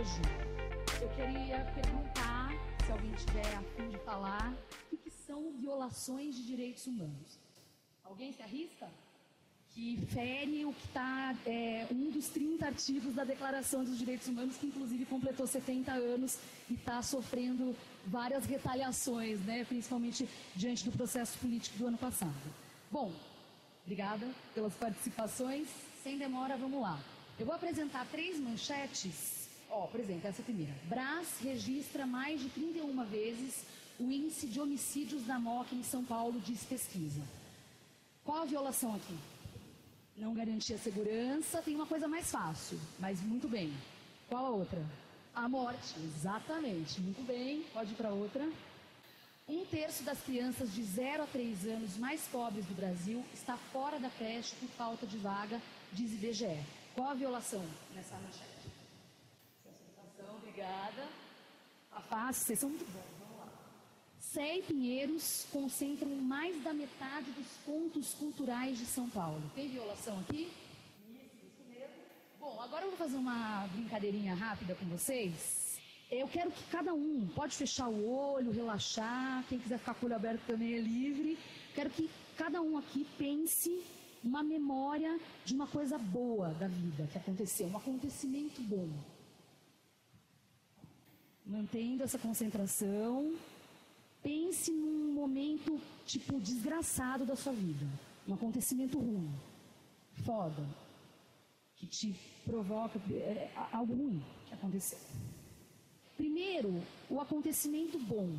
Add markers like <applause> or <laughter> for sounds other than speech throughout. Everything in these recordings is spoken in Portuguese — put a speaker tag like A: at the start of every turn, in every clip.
A: hoje, eu queria perguntar, se alguém tiver a fim de falar, o que são violações de direitos humanos? Alguém se arrisca? Que fere o que está é, um dos 30 artigos da Declaração dos Direitos Humanos, que inclusive completou 70 anos e está sofrendo várias retaliações, né, principalmente diante do processo político do ano passado. Bom, obrigada pelas participações. Sem demora, vamos lá. Eu vou apresentar três manchetes. Ó, por exemplo, essa primeira. Brás registra mais de 31 vezes o índice de homicídios da MOC em São Paulo, diz pesquisa. Qual a violação aqui? Não garantia segurança, tem uma coisa mais fácil, mas muito bem. Qual a outra? A morte, exatamente. Muito bem, pode ir para outra. Um terço das crianças de 0 a 3 anos mais pobres do Brasil está fora da creche por falta de vaga, diz IBGE. Qual a violação nessa manchete? Obrigada. A vocês são muito bons, vamos lá. Sé e Pinheiros concentram mais da metade dos pontos culturais de São Paulo. Tem violação aqui? Isso, isso mesmo. Bom, agora eu vou fazer uma brincadeirinha rápida com vocês. Eu quero que cada um, pode fechar o olho, relaxar, quem quiser ficar com o olho aberto também é livre. Quero que cada um aqui pense uma memória de uma coisa boa da vida que aconteceu, um acontecimento bom. Mantendo essa concentração, pense num momento tipo desgraçado da sua vida, um acontecimento ruim, foda, que te provoca é, algo ruim que aconteceu. Primeiro, o acontecimento bom.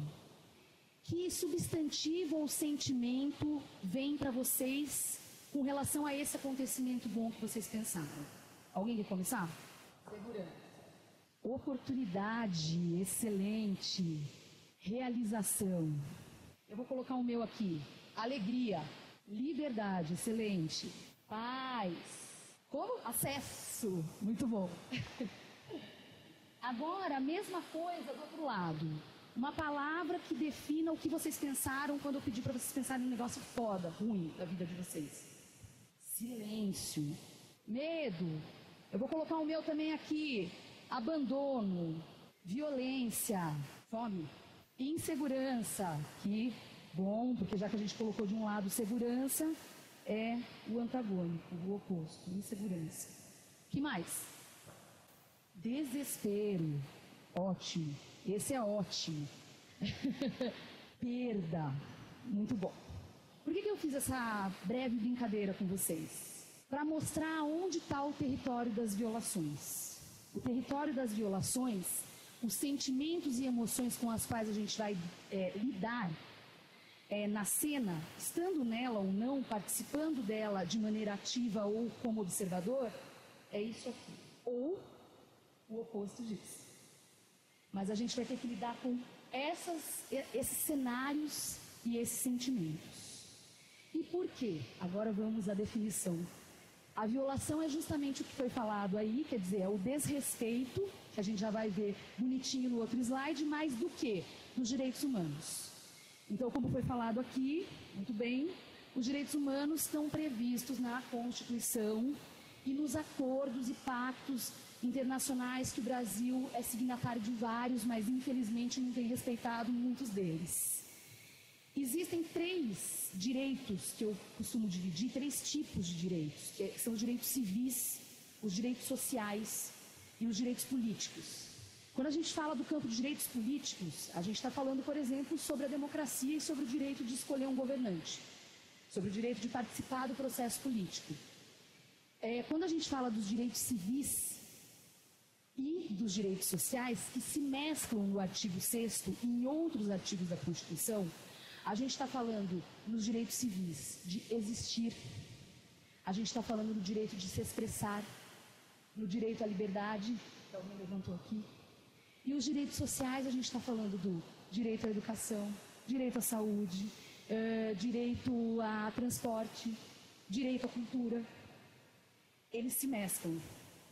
A: Que substantivo ou sentimento vem para vocês com relação a esse acontecimento bom que vocês pensaram? Alguém quer começar? Segurança. Oportunidade, excelente. Realização. Eu vou colocar o meu aqui. Alegria. Liberdade, excelente. Paz. Como? Acesso. Muito bom. Agora, a mesma coisa do outro lado. Uma palavra que defina o que vocês pensaram quando eu pedi para vocês pensarem em um negócio foda, ruim da vida de vocês. Silêncio. Medo. Eu vou colocar o meu também aqui. Abandono. Violência. Fome. Insegurança. Que bom, porque já que a gente colocou de um lado segurança, é o antagônico, o oposto. Insegurança. que mais? Desespero. Ótimo. Esse é ótimo. <laughs> Perda. Muito bom. Por que, que eu fiz essa breve brincadeira com vocês? Para mostrar onde está o território das violações. O território das violações, os sentimentos e emoções com as quais a gente vai é, lidar é, na cena, estando nela ou não, participando dela de maneira ativa ou como observador, é isso aqui. Ou o oposto disso. Mas a gente vai ter que lidar com essas, esses cenários e esses sentimentos. E por quê? Agora vamos à definição. A violação é justamente o que foi falado aí, quer dizer, é o desrespeito, que a gente já vai ver bonitinho no outro slide, mais do que nos direitos humanos. Então, como foi falado aqui, muito bem, os direitos humanos estão previstos na Constituição e nos acordos e pactos internacionais que o Brasil é signatário de vários, mas infelizmente não tem respeitado muitos deles. Existem três direitos que eu costumo dividir, três tipos de direitos, que são os direitos civis, os direitos sociais e os direitos políticos. Quando a gente fala do campo de direitos políticos, a gente está falando, por exemplo, sobre a democracia e sobre o direito de escolher um governante, sobre o direito de participar do processo político. É, quando a gente fala dos direitos civis, e dos direitos sociais que se mesclam no artigo 6 e em outros artigos da Constituição, a gente está falando nos direitos civis de existir, a gente está falando no direito de se expressar, no direito à liberdade, que alguém levantou aqui, e os direitos sociais, a gente está falando do direito à educação, direito à saúde, uh, direito a transporte, direito à cultura. Eles se mesclam,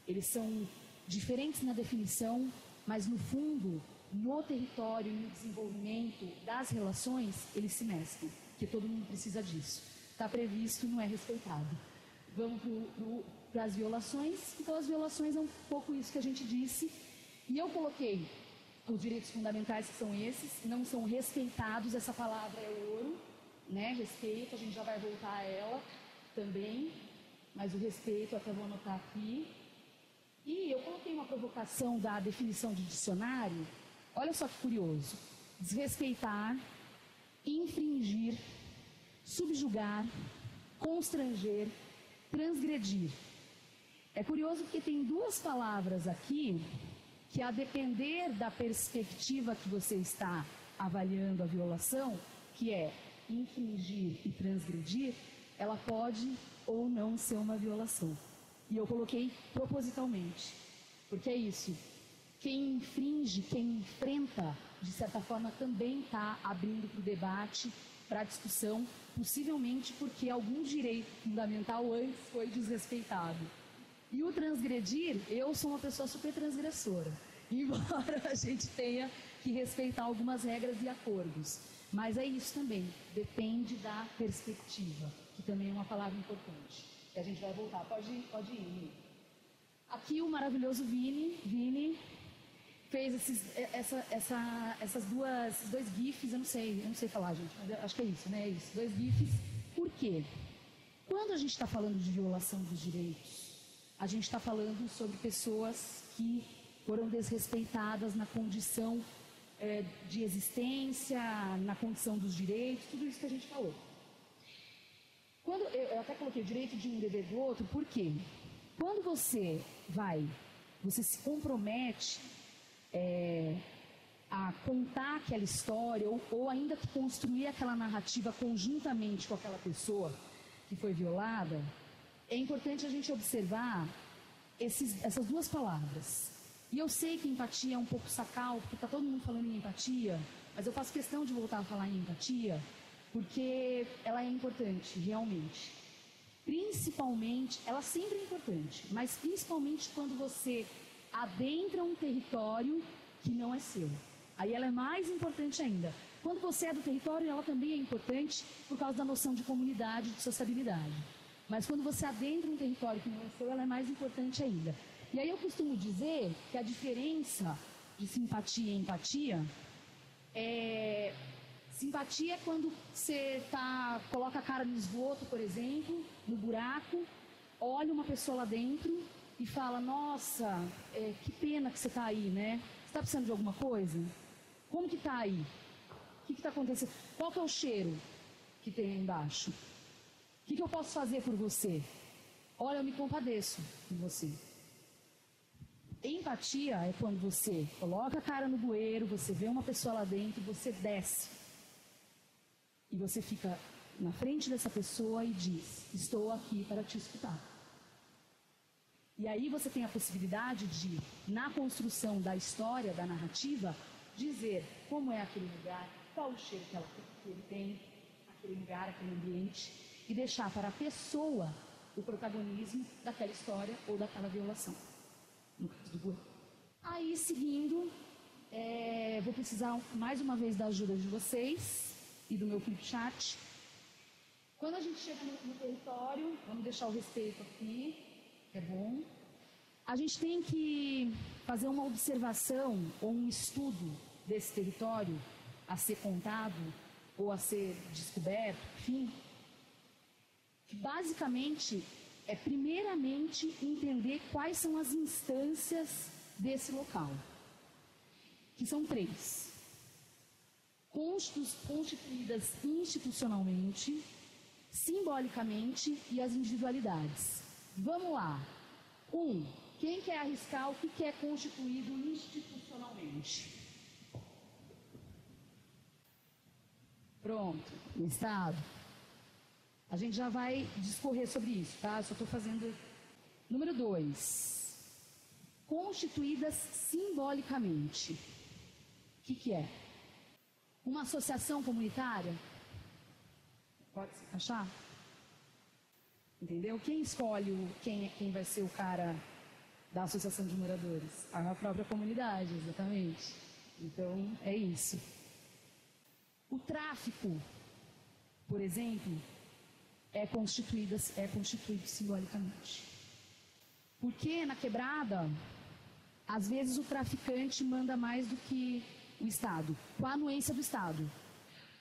A: eles são diferentes na definição, mas no fundo, no território e no desenvolvimento das relações, eles se mesclam, porque todo mundo precisa disso. Está previsto, não é respeitado. Vamos para as violações. Então, as violações é um pouco isso que a gente disse. E eu coloquei os direitos fundamentais que são esses, não são respeitados, essa palavra é ouro, né? Respeito, a gente já vai voltar a ela também, mas o respeito até vou anotar aqui. E eu coloquei uma provocação da definição de dicionário. Olha só que curioso. Desrespeitar, infringir, subjugar, constranger, transgredir. É curioso porque tem duas palavras aqui que, a depender da perspectiva que você está avaliando a violação, que é infringir e transgredir, ela pode ou não ser uma violação. E eu coloquei propositalmente, porque é isso. Quem infringe, quem enfrenta, de certa forma também está abrindo para o debate, para a discussão, possivelmente porque algum direito fundamental antes foi desrespeitado. E o transgredir, eu sou uma pessoa super transgressora, <laughs> embora a gente tenha que respeitar algumas regras e acordos. Mas é isso também, depende da perspectiva, que também é uma palavra importante. E a gente vai voltar. Pode ir, pode ir. Aqui o maravilhoso Vini, Vini fez esses, essa, essa, essas duas, dois GIFs, eu não sei, eu não sei falar, gente, acho que é isso, né? É isso, dois GIFs. Por quê? Quando a gente está falando de violação dos direitos, a gente está falando sobre pessoas que foram desrespeitadas na condição é, de existência, na condição dos direitos, tudo isso que a gente falou. Quando eu, eu até coloquei o direito de um dever do outro, por quê? Quando você vai, você se compromete é, a contar aquela história ou, ou ainda construir aquela narrativa conjuntamente com aquela pessoa que foi violada, é importante a gente observar esses, essas duas palavras. E eu sei que empatia é um pouco sacal, porque está todo mundo falando em empatia, mas eu faço questão de voltar a falar em empatia, porque ela é importante, realmente. Principalmente, ela sempre é importante, mas principalmente quando você adentra um território que não é seu. Aí ela é mais importante ainda. Quando você é do território, ela também é importante por causa da noção de comunidade, de sociabilidade. Mas quando você adentra um território que não é seu, ela é mais importante ainda. E aí eu costumo dizer que a diferença de simpatia e empatia é simpatia é quando você tá, coloca a cara no esgoto, por exemplo, no buraco, olha uma pessoa lá dentro e fala, nossa, é, que pena que você está aí, né? Você está precisando de alguma coisa? Como que está aí? O que está acontecendo? Qual que é o cheiro que tem aí embaixo? O que, que eu posso fazer por você? Olha, eu me compadeço de você. Empatia é quando você coloca a cara no bueiro, você vê uma pessoa lá dentro, você desce. E você fica na frente dessa pessoa e diz: Estou aqui para te escutar. E aí você tem a possibilidade de, na construção da história, da narrativa, dizer como é aquele lugar, qual o cheiro que, ela, que ele tem, aquele lugar, aquele ambiente, e deixar para a pessoa o protagonismo daquela história ou daquela violação, no caso do burro. Aí, seguindo, é, vou precisar mais uma vez da ajuda de vocês e do meu flip chat. Quando a gente chega no, no território, vamos deixar o respeito aqui, é bom. A gente tem que fazer uma observação ou um estudo desse território a ser contado ou a ser descoberto, enfim, que basicamente é primeiramente entender quais são as instâncias desse local, que são três. Constituídas institucionalmente, simbolicamente e as individualidades. Vamos lá. Um, quem quer arriscar o que é constituído institucionalmente? Pronto, o Estado. A gente já vai discorrer sobre isso, tá? Só estou fazendo. Número dois. Constituídas simbolicamente. O que, que é? Uma associação comunitária? Pode achar? Entendeu? Quem escolhe quem, quem vai ser o cara da associação de moradores? A própria comunidade, exatamente. Então, é isso. O tráfico, por exemplo, é constituído, é constituído simbolicamente. Porque na quebrada, às vezes o traficante manda mais do que o Estado, com a anuência do Estado.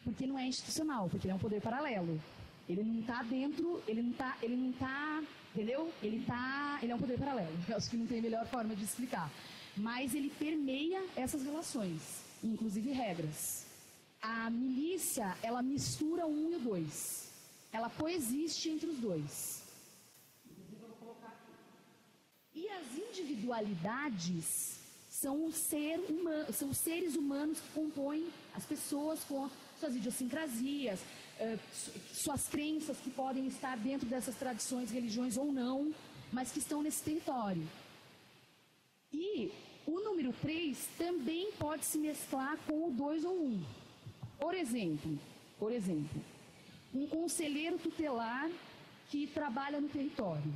A: Porque não é institucional, porque é um poder paralelo. Ele não está dentro, ele não está, ele não tá, entendeu? Ele tá, ele é um poder paralelo. <laughs> Eu acho que não tem melhor forma de explicar. Mas ele permeia essas relações, inclusive regras. A milícia, ela mistura o um e o dois. Ela coexiste entre os dois. E as individualidades são, ser humano, são os seres humanos que compõem as pessoas com suas idiosincrasias, suas crenças que podem estar dentro dessas tradições, religiões ou não, mas que estão nesse território. E o número 3 também pode se mesclar com o 2 ou 1. Um. Por exemplo, por exemplo, um conselheiro tutelar que trabalha no território.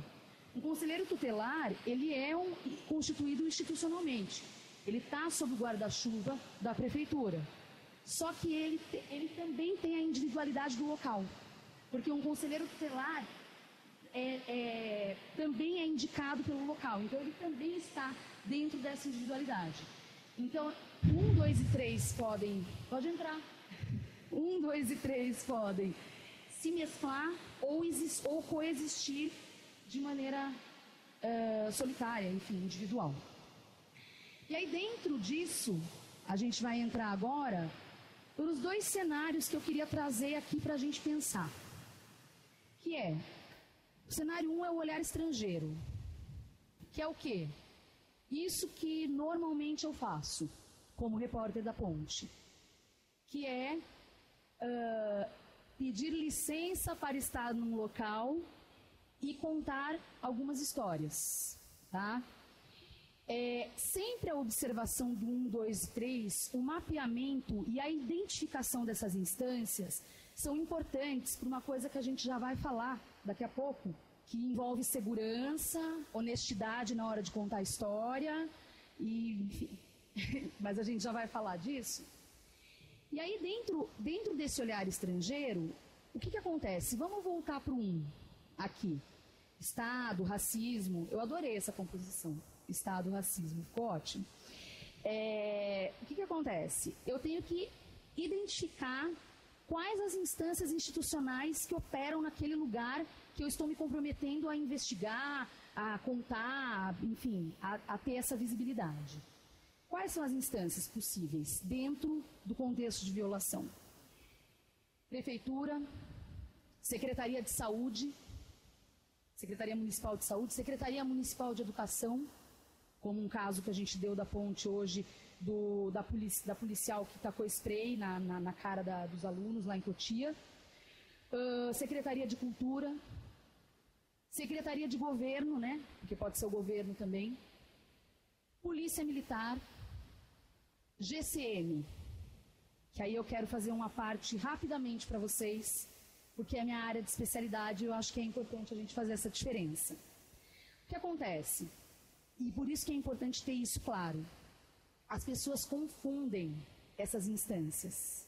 A: Um conselheiro tutelar, ele é um, constituído institucionalmente. Ele está sob o guarda-chuva da prefeitura. Só que ele, ele também tem a individualidade do local. Porque um conselheiro tutelar é, é, também é indicado pelo local. Então, ele também está dentro dessa individualidade. Então, um, dois e três podem. Pode entrar. <laughs> Um, dois e três podem se mesclar ou, ou coexistir de maneira uh, solitária, enfim, individual. E aí, dentro disso, a gente vai entrar agora pelos dois cenários que eu queria trazer aqui para a gente pensar. Que é, o cenário 1 um é o olhar estrangeiro, que é o quê? Isso que normalmente eu faço, como repórter da ponte, que é uh, pedir licença para estar num local e contar algumas histórias, tá? É, sempre a observação do 1, 2 e 3, o mapeamento e a identificação dessas instâncias são importantes para uma coisa que a gente já vai falar daqui a pouco, que envolve segurança, honestidade na hora de contar a história, e, enfim. <laughs> Mas a gente já vai falar disso. E aí, dentro, dentro desse olhar estrangeiro, o que, que acontece? Vamos voltar para o 1 aqui. Estado, racismo. Eu adorei essa composição. Estado, racismo. Ficou ótimo. É, o que, que acontece? Eu tenho que identificar quais as instâncias institucionais que operam naquele lugar que eu estou me comprometendo a investigar, a contar, enfim, a, a ter essa visibilidade. Quais são as instâncias possíveis dentro do contexto de violação? Prefeitura, Secretaria de Saúde, Secretaria Municipal de Saúde, Secretaria Municipal de Educação, como um caso que a gente deu da ponte hoje do, da, polici, da, policial que tacou spray na, na, na cara da, dos alunos lá em Cotia, uh, Secretaria de Cultura, Secretaria de Governo, né? Porque pode ser o governo também, Polícia Militar, GCM, que aí eu quero fazer uma parte rapidamente para vocês, porque é minha área de especialidade e eu acho que é importante a gente fazer essa diferença. O que acontece? E por isso que é importante ter isso claro. As pessoas confundem essas instâncias.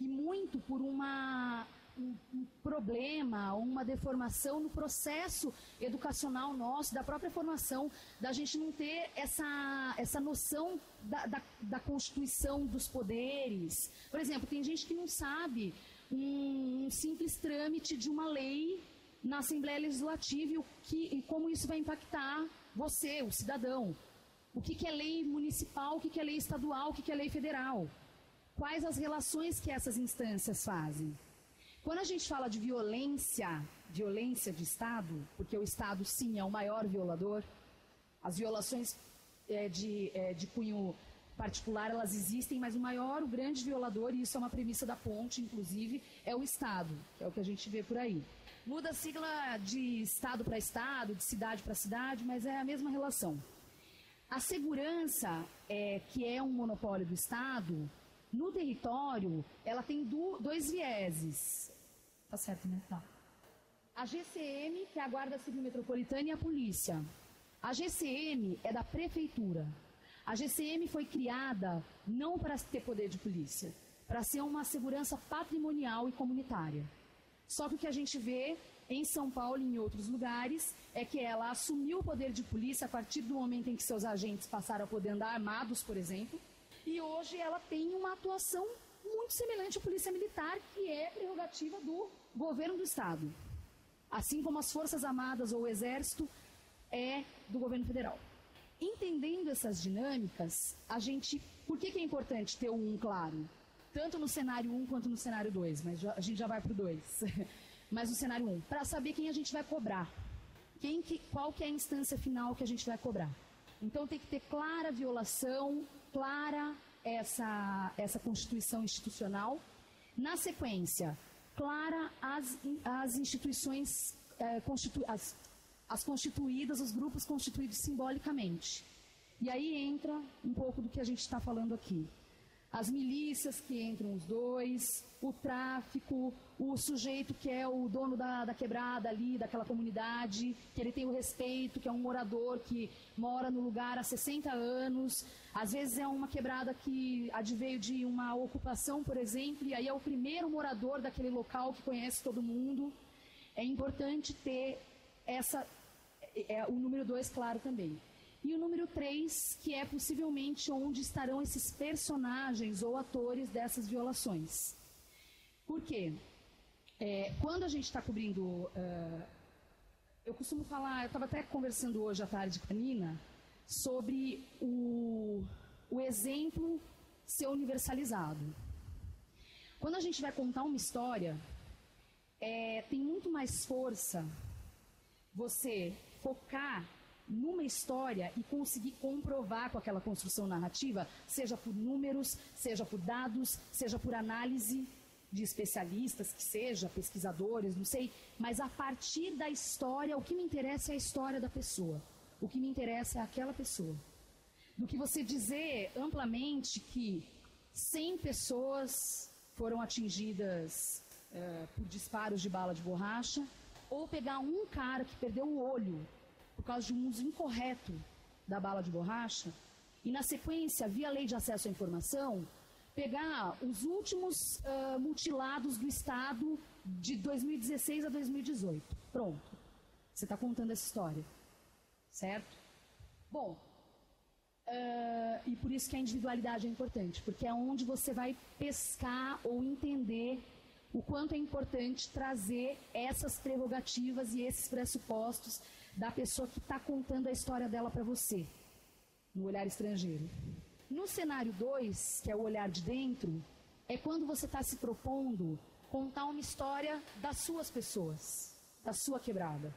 A: E muito por uma, um, um problema, uma deformação no processo educacional nosso, da própria formação, da gente não ter essa, essa noção da, da, da Constituição dos poderes. Por exemplo, tem gente que não sabe um, um simples trâmite de uma lei na Assembleia Legislativa e, o que, e como isso vai impactar você, o cidadão. O que, que é lei municipal, o que, que é lei estadual, o que, que é lei federal. Quais as relações que essas instâncias fazem. Quando a gente fala de violência, violência de Estado, porque o Estado sim é o maior violador, as violações é, de, é, de cunho particular elas existem, mas o maior, o grande violador, e isso é uma premissa da ponte, inclusive, é o Estado, é o que a gente vê por aí. Muda a sigla de Estado para Estado, de cidade para cidade, mas é a mesma relação. A segurança, é, que é um monopólio do Estado, no território, ela tem do, dois vieses. Tá certo, né? Tá. A GCM, que é a Guarda Civil Metropolitana, e a polícia. A GCM é da prefeitura. A GCM foi criada não para ter poder de polícia, para ser uma segurança patrimonial e comunitária. Só que o que a gente vê em São Paulo e em outros lugares, é que ela assumiu o poder de polícia a partir do momento em que seus agentes passaram a poder andar armados, por exemplo, e hoje ela tem uma atuação muito semelhante à polícia militar, que é prerrogativa do governo do estado, assim como as forças armadas ou o exército é do governo federal. Entendendo essas dinâmicas, a gente, por que, que é importante ter o um claro? Tanto no cenário 1 um quanto no cenário 2, mas a gente já vai para <laughs> o 2. mas no cenário 1, um, para saber quem a gente vai cobrar. Quem que, qual que é a instância final que a gente vai cobrar. Então tem que ter clara violação, clara essa, essa constituição institucional. Na sequência, clara as, as instituições, eh, constitu, as, as constituídas, os grupos constituídos simbolicamente. E aí entra um pouco do que a gente está falando aqui as milícias que entram os dois, o tráfico, o sujeito que é o dono da, da, quebrada ali, daquela comunidade, que ele tem o respeito, que é um morador que mora no lugar há 60 anos. Às vezes é uma quebrada que adveio de uma ocupação, por exemplo, e aí é o primeiro morador daquele local que conhece todo mundo. É importante ter essa, é, é o número dois claro também. E o número 3, que é possivelmente onde estarão esses personagens ou atores dessas violações. Por quê? É, quando a gente está cobrindo. Uh, eu costumo falar, eu estava até conversando hoje à tarde com a Nina, sobre o, o exemplo ser universalizado. Quando a gente vai contar uma história, é, tem muito mais força você focar numa história e conseguir comprovar com aquela construção narrativa, seja por números, seja por dados, seja por análise de especialistas, que seja, pesquisadores, não sei, mas a partir da história, o que me interessa é a história da pessoa. O que me interessa é aquela pessoa. Do que você dizer amplamente que 100 pessoas foram atingidas uh, por disparos de bala de borracha, ou pegar um cara que perdeu o olho causa de um uso incorreto da bala de borracha, e na sequência, via lei de acesso à informação, pegar os últimos uh, mutilados do Estado de 2016 a 2018. Pronto. Você está contando essa história. Certo? Bom, uh, e por isso que a individualidade é importante, porque é onde você vai pescar ou entender o quanto é importante trazer essas prerrogativas e esses pressupostos da pessoa que está contando a história dela para você, no olhar estrangeiro. No cenário 2, que é o olhar de dentro, é quando você está se propondo contar uma história das suas pessoas, da sua quebrada.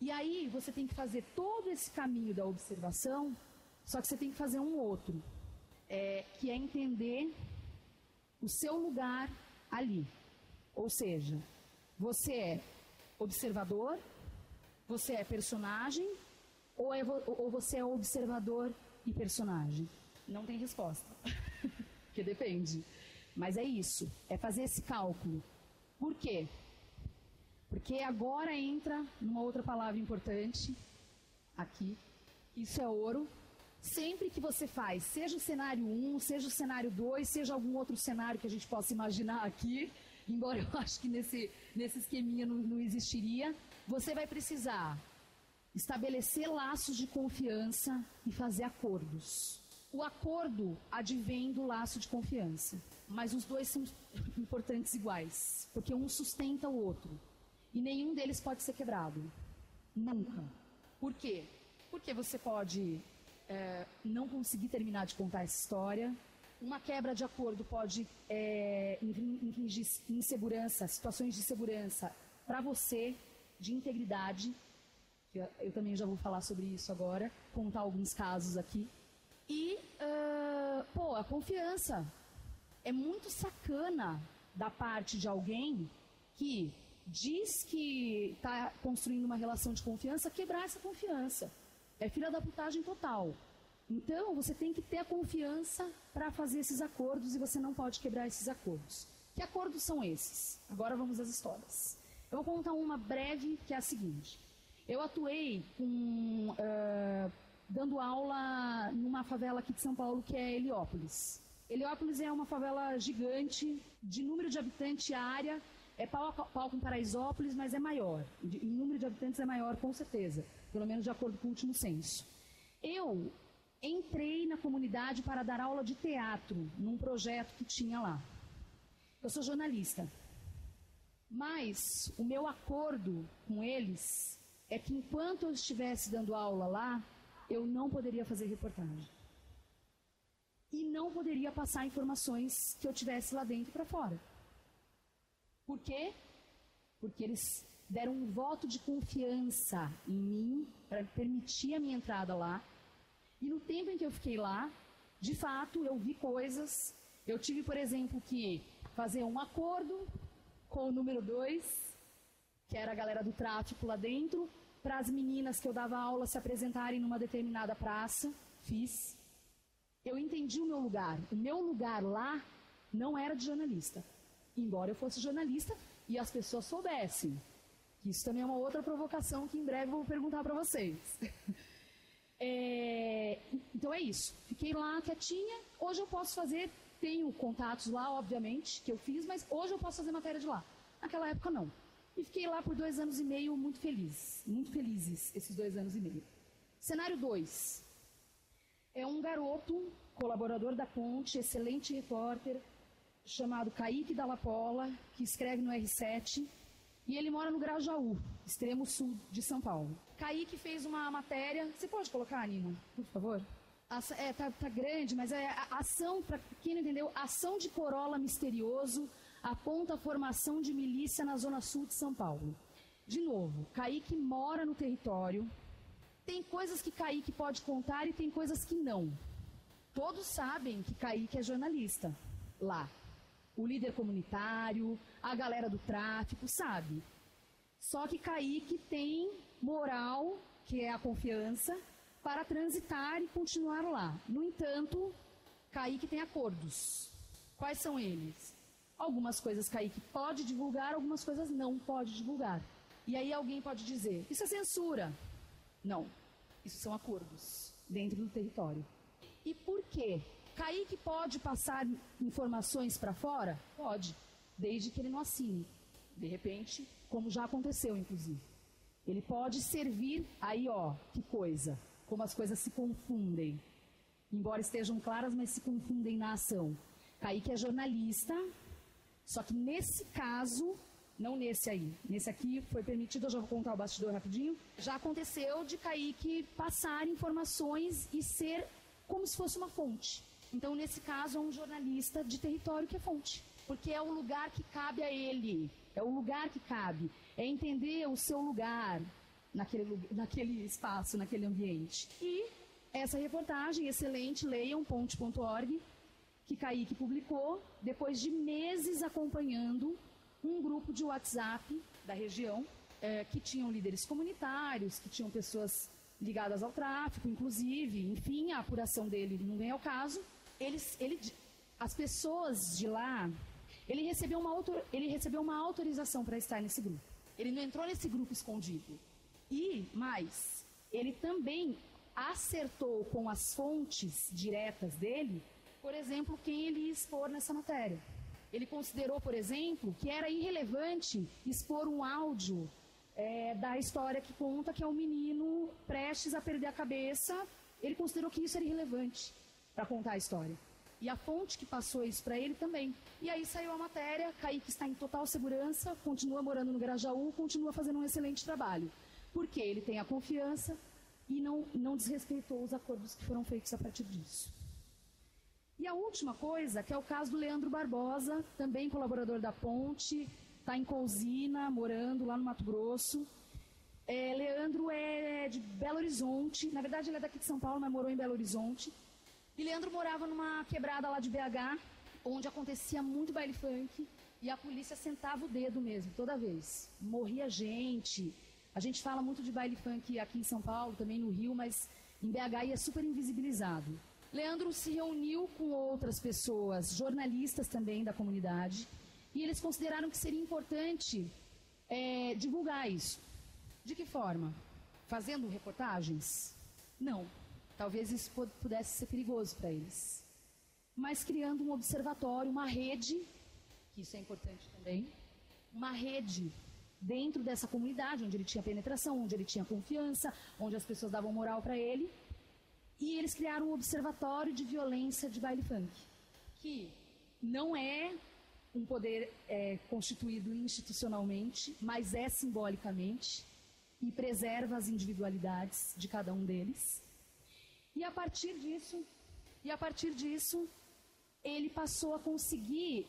A: E aí você tem que fazer todo esse caminho da observação, só que você tem que fazer um outro, é, que é entender o seu lugar ali. Ou seja, você é observador, você é personagem ou, é, ou você é observador e personagem? Não tem resposta. <laughs> Porque depende. Mas é isso. É fazer esse cálculo. Por quê? Porque agora entra numa outra palavra importante aqui. Isso é ouro. Sempre que você faz, seja o cenário 1, seja o cenário 2, seja algum outro cenário que a gente possa imaginar aqui, <laughs> embora eu acho que nesse, nesse esqueminha não, não existiria, você vai precisar estabelecer laços de confiança e fazer acordos. O acordo advém do laço de confiança, mas os dois são importantes iguais, porque um sustenta o outro e nenhum deles pode ser quebrado. Nunca. Por quê? Porque você pode é, não conseguir terminar de contar essa história. Uma quebra de acordo pode é, infligir insegurança, situações de segurança para você de integridade. Eu também já vou falar sobre isso agora, contar alguns casos aqui. E, uh, pô, a confiança. É muito sacana da parte de alguém que diz que está construindo uma relação de confiança, quebrar essa confiança. É filha da putagem total. Então, você tem que ter a confiança para fazer esses acordos e você não pode quebrar esses acordos. Que acordos são esses? Agora vamos às histórias. Eu vou contar uma breve que é a seguinte. Eu atuei com, uh, dando aula numa favela aqui de São Paulo que é Heliópolis. Heliópolis é uma favela gigante, de número de habitantes, área, é pau pau com Paraisópolis, mas é maior. Em número de habitantes é maior, com certeza. Pelo menos de acordo com o último censo. Eu entrei na comunidade para dar aula de teatro num projeto que tinha lá. Eu sou jornalista. Mas o meu acordo com eles é que enquanto eu estivesse dando aula lá, eu não poderia fazer reportagem. E não poderia passar informações que eu tivesse lá dentro para fora. Por quê? Porque eles deram um voto de confiança em mim para permitir a minha entrada lá. E no tempo em que eu fiquei lá, de fato, eu vi coisas. Eu tive, por exemplo, que fazer um acordo com o número 2, que era a galera do tráfico lá dentro, para as meninas que eu dava aula se apresentarem numa determinada praça. Fiz. Eu entendi o meu lugar. O meu lugar lá não era de jornalista embora eu fosse jornalista e as pessoas soubessem. Isso também é uma outra provocação que em breve vou perguntar para vocês. <laughs> É, então é isso. Fiquei lá quietinha. Hoje eu posso fazer, tenho contatos lá, obviamente, que eu fiz, mas hoje eu posso fazer matéria de lá. Naquela época não. E fiquei lá por dois anos e meio muito feliz. Muito felizes esses dois anos e meio. Cenário 2. É um garoto, colaborador da Ponte, excelente repórter, chamado Kaique Dallapola, que escreve no R7, e ele mora no Grajaú, extremo sul de São Paulo. Kaique fez uma matéria. Você pode colocar, Nina, por favor? É, tá, tá grande, mas é ação, para quem não entendeu, ação de Corolla misterioso aponta a formação de milícia na zona sul de São Paulo. De novo, Kaique mora no território. Tem coisas que Kaique pode contar e tem coisas que não. Todos sabem que Kaique é jornalista lá o líder comunitário, a galera do tráfico, sabe? Só que Kaique tem moral, que é a confiança, para transitar e continuar lá. No entanto, Kaique tem acordos. Quais são eles? Algumas coisas Kaique pode divulgar, algumas coisas não pode divulgar. E aí alguém pode dizer: isso é censura. Não, isso são acordos dentro do território. E por quê? Kaique pode passar informações para fora? Pode, desde que ele não assine. De repente, como já aconteceu, inclusive. Ele pode servir, aí ó, que coisa, como as coisas se confundem. Embora estejam claras, mas se confundem na ação. Kaique é jornalista, só que nesse caso, não nesse aí, nesse aqui foi permitido, eu já vou contar o bastidor rapidinho. Já aconteceu de Kaique passar informações e ser como se fosse uma fonte. Então, nesse caso, é um jornalista de território que é fonte, porque é o lugar que cabe a ele, é o lugar que cabe, é entender o seu lugar naquele, naquele espaço, naquele ambiente. E essa reportagem, excelente, leiam ponte.org, que Kaique publicou, depois de meses acompanhando um grupo de WhatsApp da região, é, que tinham líderes comunitários, que tinham pessoas ligadas ao tráfico, inclusive, enfim, a apuração dele não vem ao caso, eles, ele, as pessoas de lá, ele recebeu uma, autor, ele recebeu uma autorização para estar nesse grupo. Ele não entrou nesse grupo escondido. E, mais, ele também acertou com as fontes diretas dele, por exemplo, quem ele ia expor nessa matéria. Ele considerou, por exemplo, que era irrelevante expor um áudio é, da história que conta que é um menino prestes a perder a cabeça. Ele considerou que isso era irrelevante para contar a história. E a fonte que passou isso para ele também. E aí saiu a matéria, Kaique está em total segurança, continua morando no Grajaú, continua fazendo um excelente trabalho. Porque ele tem a confiança e não, não desrespeitou os acordos que foram feitos a partir disso. E a última coisa, que é o caso do Leandro Barbosa, também colaborador da Ponte, está em Cousina, morando lá no Mato Grosso. É, Leandro é de Belo Horizonte, na verdade ele é daqui de São Paulo, mas morou em Belo Horizonte. E Leandro morava numa quebrada lá de BH, onde acontecia muito baile funk, e a polícia sentava o dedo mesmo, toda vez. Morria gente. A gente fala muito de baile funk aqui em São Paulo, também no Rio, mas em BH ia super invisibilizado. Leandro se reuniu com outras pessoas, jornalistas também da comunidade, e eles consideraram que seria importante é, divulgar isso. De que forma? Fazendo reportagens? Não. Talvez isso pudesse ser perigoso para eles. Mas criando um observatório, uma rede, que isso é importante também, uma rede dentro dessa comunidade, onde ele tinha penetração, onde ele tinha confiança, onde as pessoas davam moral para ele. E eles criaram um observatório de violência de baile funk, que não é um poder é, constituído institucionalmente, mas é simbolicamente e preserva as individualidades de cada um deles. E a partir disso, e a partir disso, ele passou a conseguir.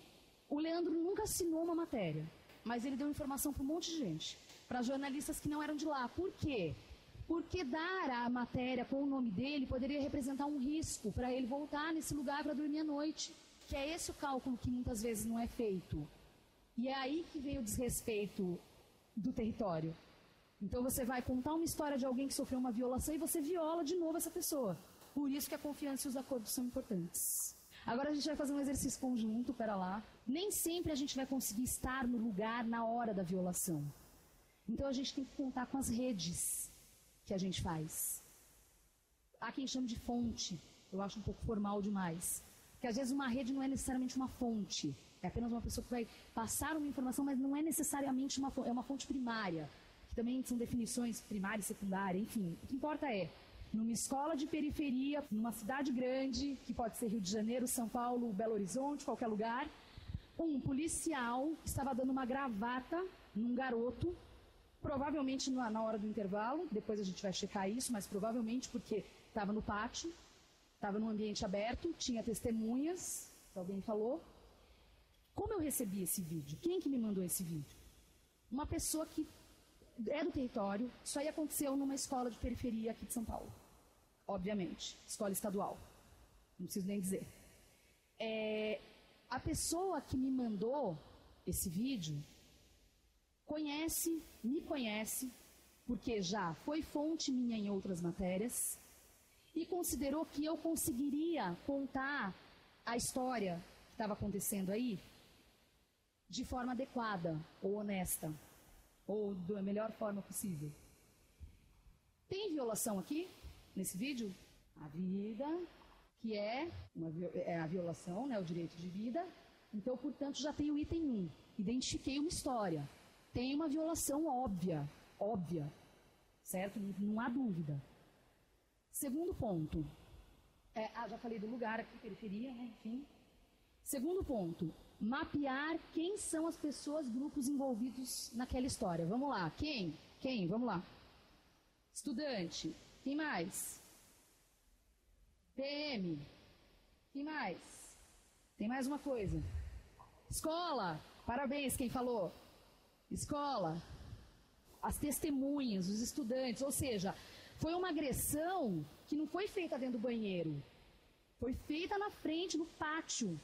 A: O Leandro nunca assinou uma matéria, mas ele deu informação para um monte de gente, para jornalistas que não eram de lá. Por quê? Porque dar a matéria com o nome dele poderia representar um risco para ele voltar nesse lugar para dormir à noite. Que é esse o cálculo que muitas vezes não é feito. E é aí que vem o desrespeito do território. Então você vai contar uma história de alguém que sofreu uma violação e você viola de novo essa pessoa. Por isso que a confiança e os acordos são importantes. Agora a gente vai fazer um exercício conjunto, pera lá. Nem sempre a gente vai conseguir estar no lugar na hora da violação. Então a gente tem que contar com as redes que a gente faz. Há quem chame de fonte. Eu acho um pouco formal demais. Porque às vezes uma rede não é necessariamente uma fonte. É apenas uma pessoa que vai passar uma informação, mas não é necessariamente uma fonte, é uma fonte primária que também são definições primária e secundária, enfim. O que importa é, numa escola de periferia, numa cidade grande, que pode ser Rio de Janeiro, São Paulo, Belo Horizonte, qualquer lugar, um policial estava dando uma gravata num garoto, provavelmente na hora do intervalo, depois a gente vai checar isso, mas provavelmente porque estava no pátio, estava num ambiente aberto, tinha testemunhas, alguém falou. Como eu recebi esse vídeo? Quem que me mandou esse vídeo? Uma pessoa que é do território. Isso aí aconteceu numa escola de periferia aqui de São Paulo. Obviamente, escola estadual. Não preciso nem dizer. É, a pessoa que me mandou esse vídeo conhece, me conhece, porque já foi fonte minha em outras matérias, e considerou que eu conseguiria contar a história que estava acontecendo aí de forma adequada ou honesta ou da melhor forma possível. Tem violação aqui, nesse vídeo? A vida, que é, uma, é a violação, né, o direito de vida. Então, portanto, já tem o item 1. Identifiquei uma história. Tem uma violação óbvia, óbvia, certo? Não há dúvida. Segundo ponto. É, ah, já falei do lugar aqui, periferia, né? Enfim. Segundo ponto mapear quem são as pessoas, grupos envolvidos naquela história. Vamos lá, quem? Quem? Vamos lá. Estudante. Quem mais? PM. Quem mais? Tem mais uma coisa. Escola. Parabéns quem falou. Escola. As testemunhas, os estudantes. Ou seja, foi uma agressão que não foi feita dentro do banheiro. Foi feita na frente, no pátio.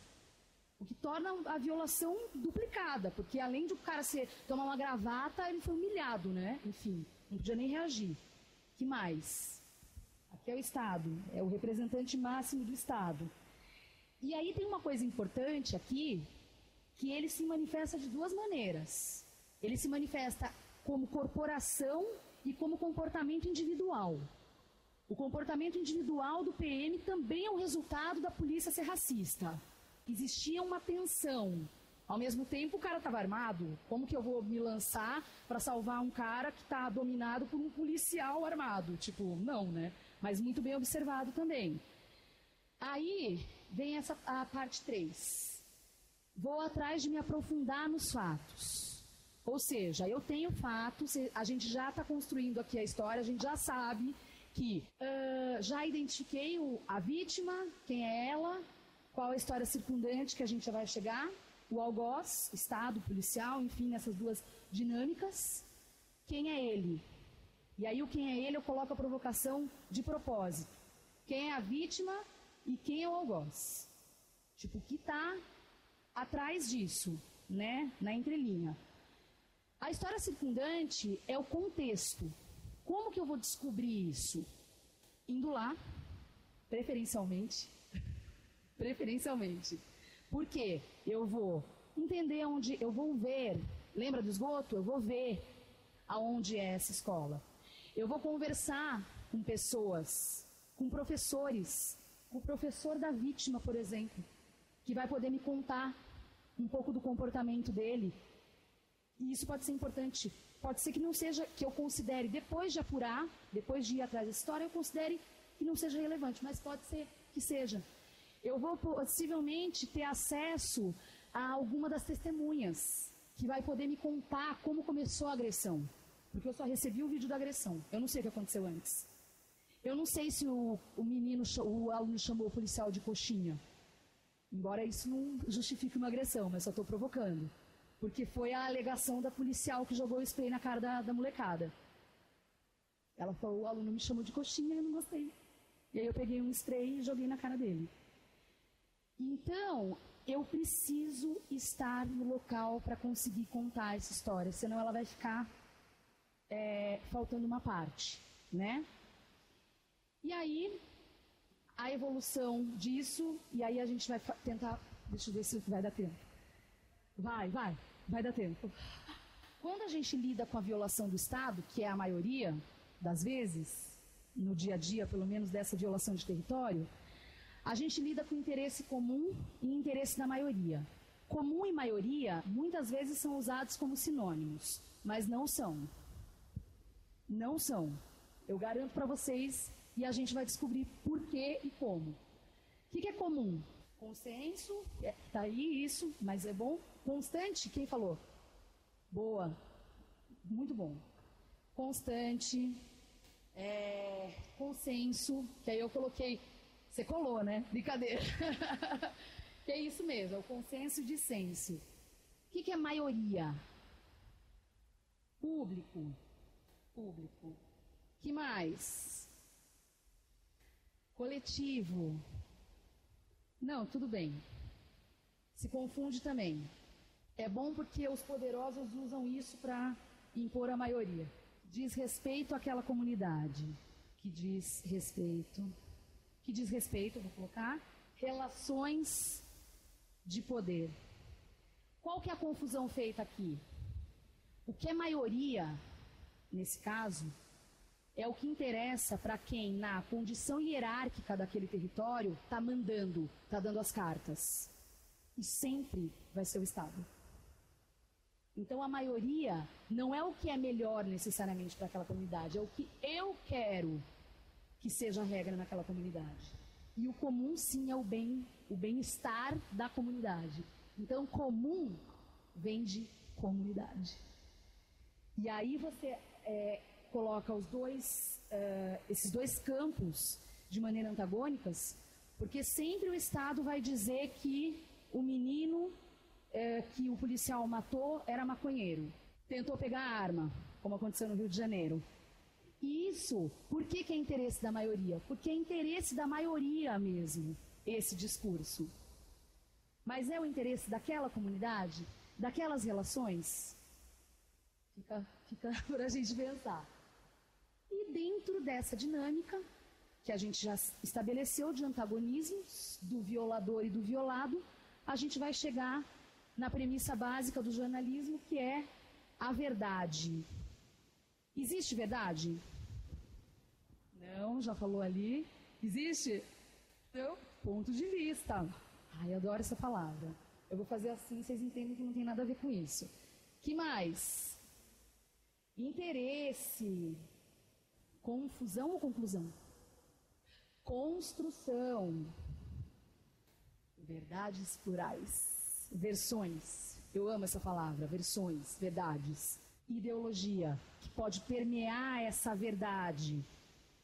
A: O que torna a violação duplicada, porque além de o cara ser, tomar uma gravata, ele foi humilhado, né? Enfim, não podia nem reagir. que mais? Aqui é o Estado, é o representante máximo do Estado. E aí tem uma coisa importante aqui, que ele se manifesta de duas maneiras. Ele se manifesta como corporação e como comportamento individual. O comportamento individual do PM também é um resultado da polícia ser racista existia uma tensão. Ao mesmo tempo, o cara estava armado. Como que eu vou me lançar para salvar um cara que está dominado por um policial armado? Tipo, não, né? Mas muito bem observado também. Aí vem essa a parte 3. Vou atrás de me aprofundar nos fatos. Ou seja, eu tenho fatos, a gente já está construindo aqui a história, a gente já sabe que uh, já identifiquei o, a vítima, quem é ela, qual a história circundante que a gente já vai chegar? O algoz, Estado, policial, enfim, essas duas dinâmicas. Quem é ele? E aí o quem é ele eu coloco a provocação de propósito. Quem é a vítima e quem é o algoz? Tipo, o que está atrás disso, né? Na entrelinha. A história circundante é o contexto. Como que eu vou descobrir isso? Indo lá, preferencialmente, preferencialmente. Porque eu vou entender onde, eu vou ver, lembra do esgoto? Eu vou ver aonde é essa escola. Eu vou conversar com pessoas, com professores, com o professor da vítima, por exemplo, que vai poder me contar um pouco do comportamento dele, E isso pode ser importante. Pode ser que não seja, que eu considere, depois de apurar, depois de ir atrás da história, eu considere que não seja relevante, mas pode ser que seja. Eu vou possivelmente ter acesso a alguma das testemunhas que vai poder me contar como começou a agressão. Porque eu só recebi o vídeo da agressão. Eu não sei o que aconteceu antes. Eu não sei se o, o menino, o aluno chamou o policial de coxinha. Embora isso não justifique uma agressão, mas só estou provocando. Porque foi a alegação da policial que jogou o spray na cara da, da molecada. Ela falou, o aluno me chamou de coxinha e eu não gostei. E aí eu peguei um spray e joguei na cara dele. Então, eu preciso estar no local para conseguir contar essa história, senão ela vai ficar é, faltando uma parte, né? E aí, a evolução disso, e aí a gente vai tentar. Deixa eu ver se vai dar tempo. Vai, vai, vai dar tempo. Quando a gente lida com a violação do Estado, que é a maioria das vezes, no dia a dia, pelo menos dessa violação de território, a gente lida com interesse comum e interesse da maioria. Comum e maioria muitas vezes são usados como sinônimos, mas não são. Não são. Eu garanto para vocês e a gente vai descobrir por que e como. O que, que é comum? Consenso, é, tá aí isso, mas é bom. Constante, quem falou? Boa, muito bom. Constante, é, consenso, que aí eu coloquei você colou, né? Brincadeira. <laughs> que é isso mesmo, é o consenso de senso. O que, que é maioria? Público. Público. que mais? Coletivo. Não, tudo bem. Se confunde também. É bom porque os poderosos usam isso para impor a maioria. Diz respeito àquela comunidade que diz respeito que diz respeito, vou colocar, relações de poder. Qual que é a confusão feita aqui? O que é maioria, nesse caso, é o que interessa para quem, na condição hierárquica daquele território, está mandando, está dando as cartas. E sempre vai ser o Estado. Então a maioria não é o que é melhor necessariamente para aquela comunidade, é o que eu quero que seja a regra naquela comunidade. E o comum sim é o bem, o bem-estar da comunidade. Então comum vem de comunidade. E aí você é, coloca os dois, uh, esses dois campos de maneira antagônicas, porque sempre o Estado vai dizer que o menino uh, que o policial matou era maconheiro, tentou pegar a arma, como aconteceu no Rio de Janeiro. E isso, por que, que é interesse da maioria? Porque é interesse da maioria mesmo, esse discurso. Mas é o interesse daquela comunidade, daquelas relações? Fica, fica <laughs> para a gente pensar. E dentro dessa dinâmica, que a gente já estabeleceu de antagonismos do violador e do violado, a gente vai chegar na premissa básica do jornalismo, que é a verdade. Existe verdade? Não, já falou ali. Existe? Seu ponto de vista. Ai, adoro essa palavra. Eu vou fazer assim, vocês entendem que não tem nada a ver com isso. Que mais? Interesse. Confusão ou conclusão? Construção. Verdades plurais. Versões. Eu amo essa palavra. Versões, verdades. Ideologia, que pode permear essa verdade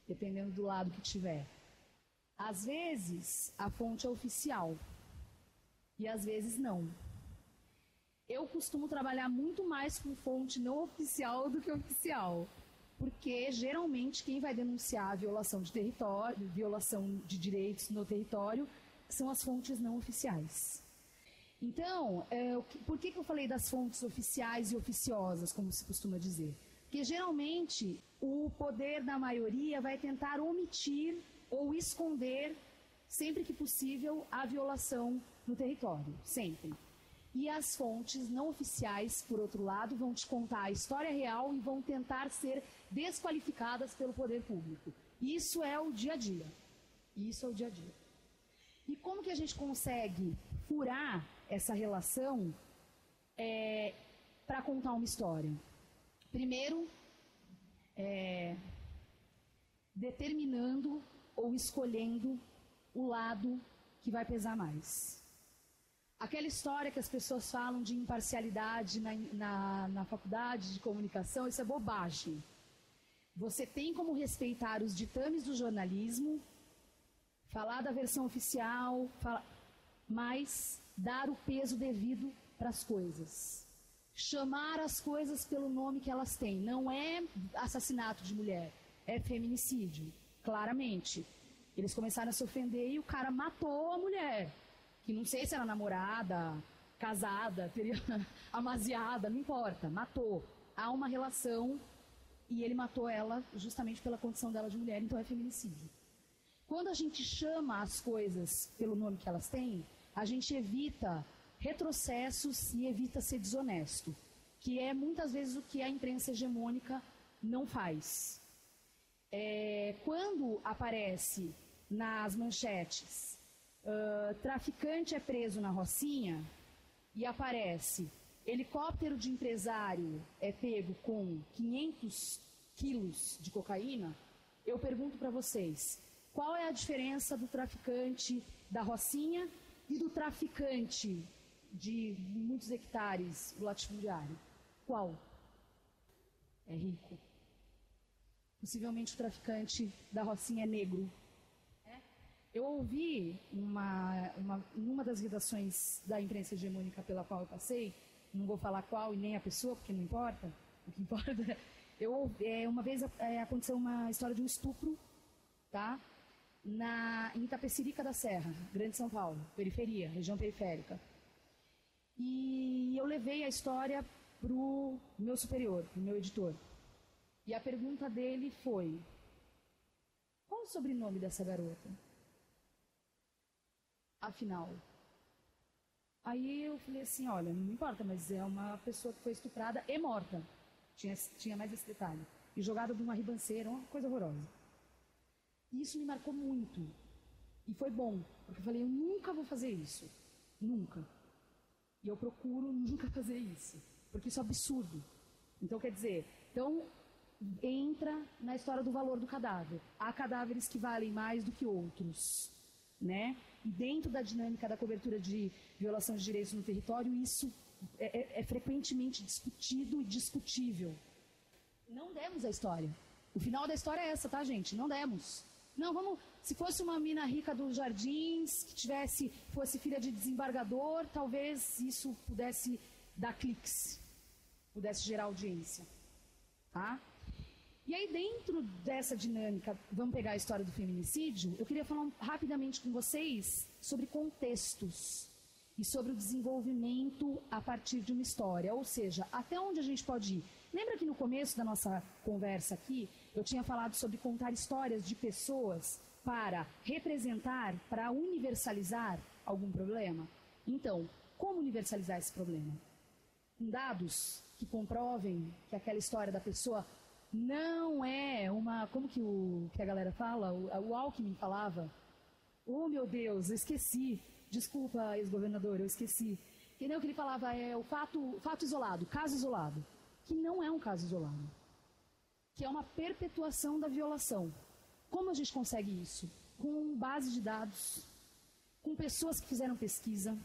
A: dependendo do lado que tiver. Às vezes, a fonte é oficial e às vezes não. Eu costumo trabalhar muito mais com fonte não oficial do que oficial, porque geralmente quem vai denunciar a violação de território, violação de direitos no território, são as fontes não oficiais. Então, é, por que eu falei das fontes oficiais e oficiosas, como se costuma dizer? Porque geralmente o poder da maioria vai tentar omitir ou esconder, sempre que possível, a violação no território. Sempre. E as fontes não oficiais, por outro lado, vão te contar a história real e vão tentar ser desqualificadas pelo poder público. Isso é o dia a dia. Isso é o dia a dia. E como que a gente consegue furar essa relação é, para contar uma história? Primeiro, é, determinando ou escolhendo o lado que vai pesar mais. Aquela história que as pessoas falam de imparcialidade na, na, na faculdade de comunicação, isso é bobagem. Você tem como respeitar os ditames do jornalismo, falar da versão oficial, fala, mas dar o peso devido para as coisas. Chamar as coisas pelo nome que elas têm. Não é assassinato de mulher, é feminicídio, claramente. Eles começaram a se ofender e o cara matou a mulher. Que não sei se era namorada, casada, teria <laughs> amaziada, não importa, matou. Há uma relação e ele matou ela justamente pela condição dela de mulher, então é feminicídio. Quando a gente chama as coisas pelo nome que elas têm, a gente evita retrocessos e evita ser desonesto, que é muitas vezes o que a imprensa hegemônica não faz. É, quando aparece nas manchetes uh, traficante é preso na Rocinha e aparece helicóptero de empresário é pego com 500 quilos de cocaína, eu pergunto para vocês, qual é a diferença do traficante da Rocinha e do traficante de muitos hectares do latifundiário? Qual? É rico. Possivelmente o traficante da Rocinha é negro. É? Eu ouvi uma, uma, em uma das redações da imprensa hegemônica pela qual eu passei, não vou falar qual e nem a pessoa, porque não importa. O que importa <laughs> eu, é, uma vez é, aconteceu uma história de um estupro, tá? Na, em Itapecerica da Serra, Grande São Paulo, periferia, região periférica. E eu levei a história para o meu superior, para o meu editor. E a pergunta dele foi: qual o sobrenome dessa garota? Afinal, Aí eu falei assim, olha, não importa, mas é uma pessoa que foi estuprada e morta. Tinha, tinha mais esse detalhe. E jogada de uma ribanceira, uma coisa horrorosa. E isso me marcou muito. E foi bom, porque eu falei, eu nunca vou fazer isso. Nunca. E eu procuro nunca fazer isso. Porque isso é absurdo. Então, quer dizer, então entra na história do valor do cadáver. Há cadáveres que valem mais do que outros né? E dentro da dinâmica da cobertura de violação de direitos no território, isso é, é, é frequentemente discutido e discutível. Não demos a história. O final da história é essa, tá, gente? Não demos. Não, vamos. Se fosse uma mina rica dos jardins, que tivesse, fosse filha de desembargador, talvez isso pudesse dar cliques, pudesse gerar audiência. Tá? E aí, dentro dessa dinâmica, vamos pegar a história do feminicídio, eu queria falar rapidamente com vocês sobre contextos e sobre o desenvolvimento a partir de uma história, ou seja, até onde a gente pode ir. Lembra que no começo da nossa conversa aqui, eu tinha falado sobre contar histórias de pessoas para representar, para universalizar algum problema? Então, como universalizar esse problema? Com dados que comprovem que aquela história da pessoa não é uma. Como que, o, que a galera fala? O, o Alckmin falava. Oh, meu Deus, eu esqueci. Desculpa, ex-governador, eu esqueci. Que nem o que ele falava é o fato, fato isolado, caso isolado. Que não é um caso isolado. Que é uma perpetuação da violação. Como a gente consegue isso? Com base de dados, com pessoas que fizeram pesquisa,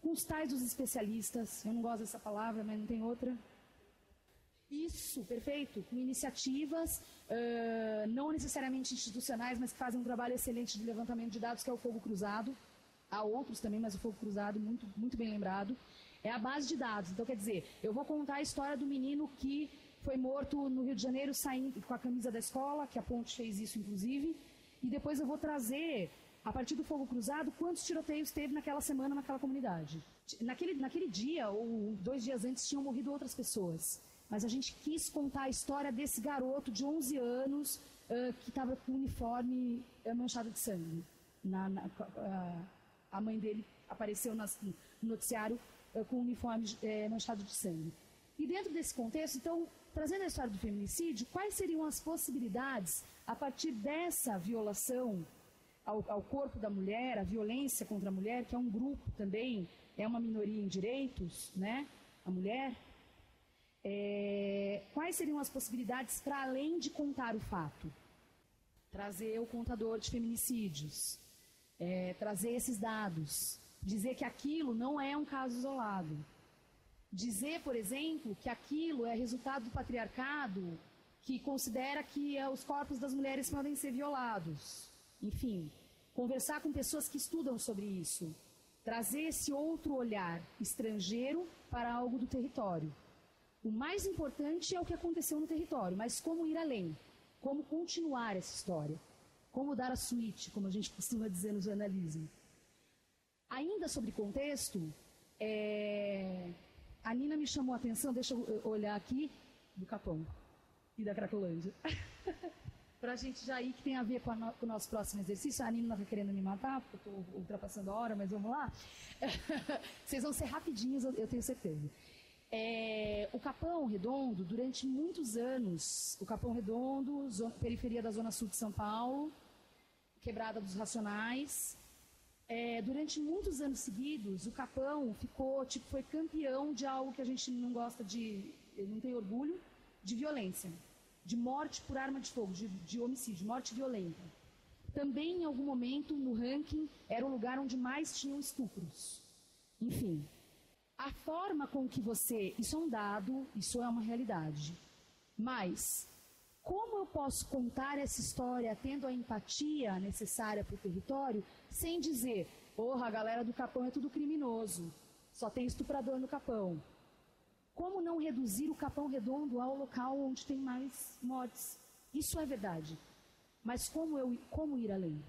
A: com os tais dos especialistas. Eu não gosto dessa palavra, mas não tem outra isso, perfeito. Com iniciativas, uh, não necessariamente institucionais, mas que fazem um trabalho excelente de levantamento de dados, que é o Fogo Cruzado. Há outros também, mas o Fogo Cruzado, muito, muito bem lembrado. É a base de dados. Então, quer dizer, eu vou contar a história do menino que foi morto no Rio de Janeiro saindo com a camisa da escola, que a Ponte fez isso, inclusive. E depois eu vou trazer, a partir do Fogo Cruzado, quantos tiroteios teve naquela semana naquela comunidade. Naquele, naquele dia, ou dois dias antes, tinham morrido outras pessoas mas a gente quis contar a história desse garoto de 11 anos uh, que estava com o uniforme manchado de sangue. Na, na, uh, a mãe dele apareceu nas, no noticiário com o uniforme manchado de sangue. E dentro desse contexto, então, trazendo a história do feminicídio, quais seriam as possibilidades a partir dessa violação ao, ao, corpo da mulher, a violência contra a mulher, que é um grupo também, é uma minoria em direitos, né? A mulher, É, quais seriam as possibilidades para além de contar o fato? Trazer o contador de feminicídios, é, trazer esses dados, dizer que aquilo não é um caso isolado. Dizer, por exemplo, que aquilo é resultado do patriarcado que considera que é, os corpos das mulheres podem ser violados. Enfim, conversar com pessoas que estudam sobre isso, trazer esse outro olhar estrangeiro para algo do território. O mais importante é o que aconteceu no território, mas como ir além? Como continuar essa história? Como dar a suíte, como a gente <laughs> costuma dizer no jornalismo? Ainda sobre contexto, é... a Nina me chamou a atenção, deixa eu olhar aqui, do Capão e da Cracolândia. <laughs> para a gente já ir, que tem a ver com, no, com o nosso próximo exercício. A Nina está querendo me matar, porque eu estou ultrapassando a hora, mas vamos lá. <laughs> Vocês vão ser rapidinhos, eu tenho certeza. É, o Capão Redondo, durante muitos anos, o Capão Redondo, zona, periferia da Zona Sul de São Paulo, quebrada dos Racionais, é, durante muitos anos seguidos, o Capão ficou, tipo, foi campeão de algo que a gente não gosta de, não tem orgulho, de violência, de morte por arma de fogo, de, de homicídio, morte violenta. Também, em algum momento, no ranking, era o lugar onde mais tinham estupros. Enfim, a forma com que você. Isso é um dado, isso é uma realidade. Mas, como eu posso contar essa história tendo a empatia necessária para o território, sem dizer, porra, a galera do Capão é tudo criminoso, só tem estuprador no Capão. Como não reduzir o Capão Redondo ao local onde tem mais mortes? Isso é verdade. Mas como, eu, como ir além?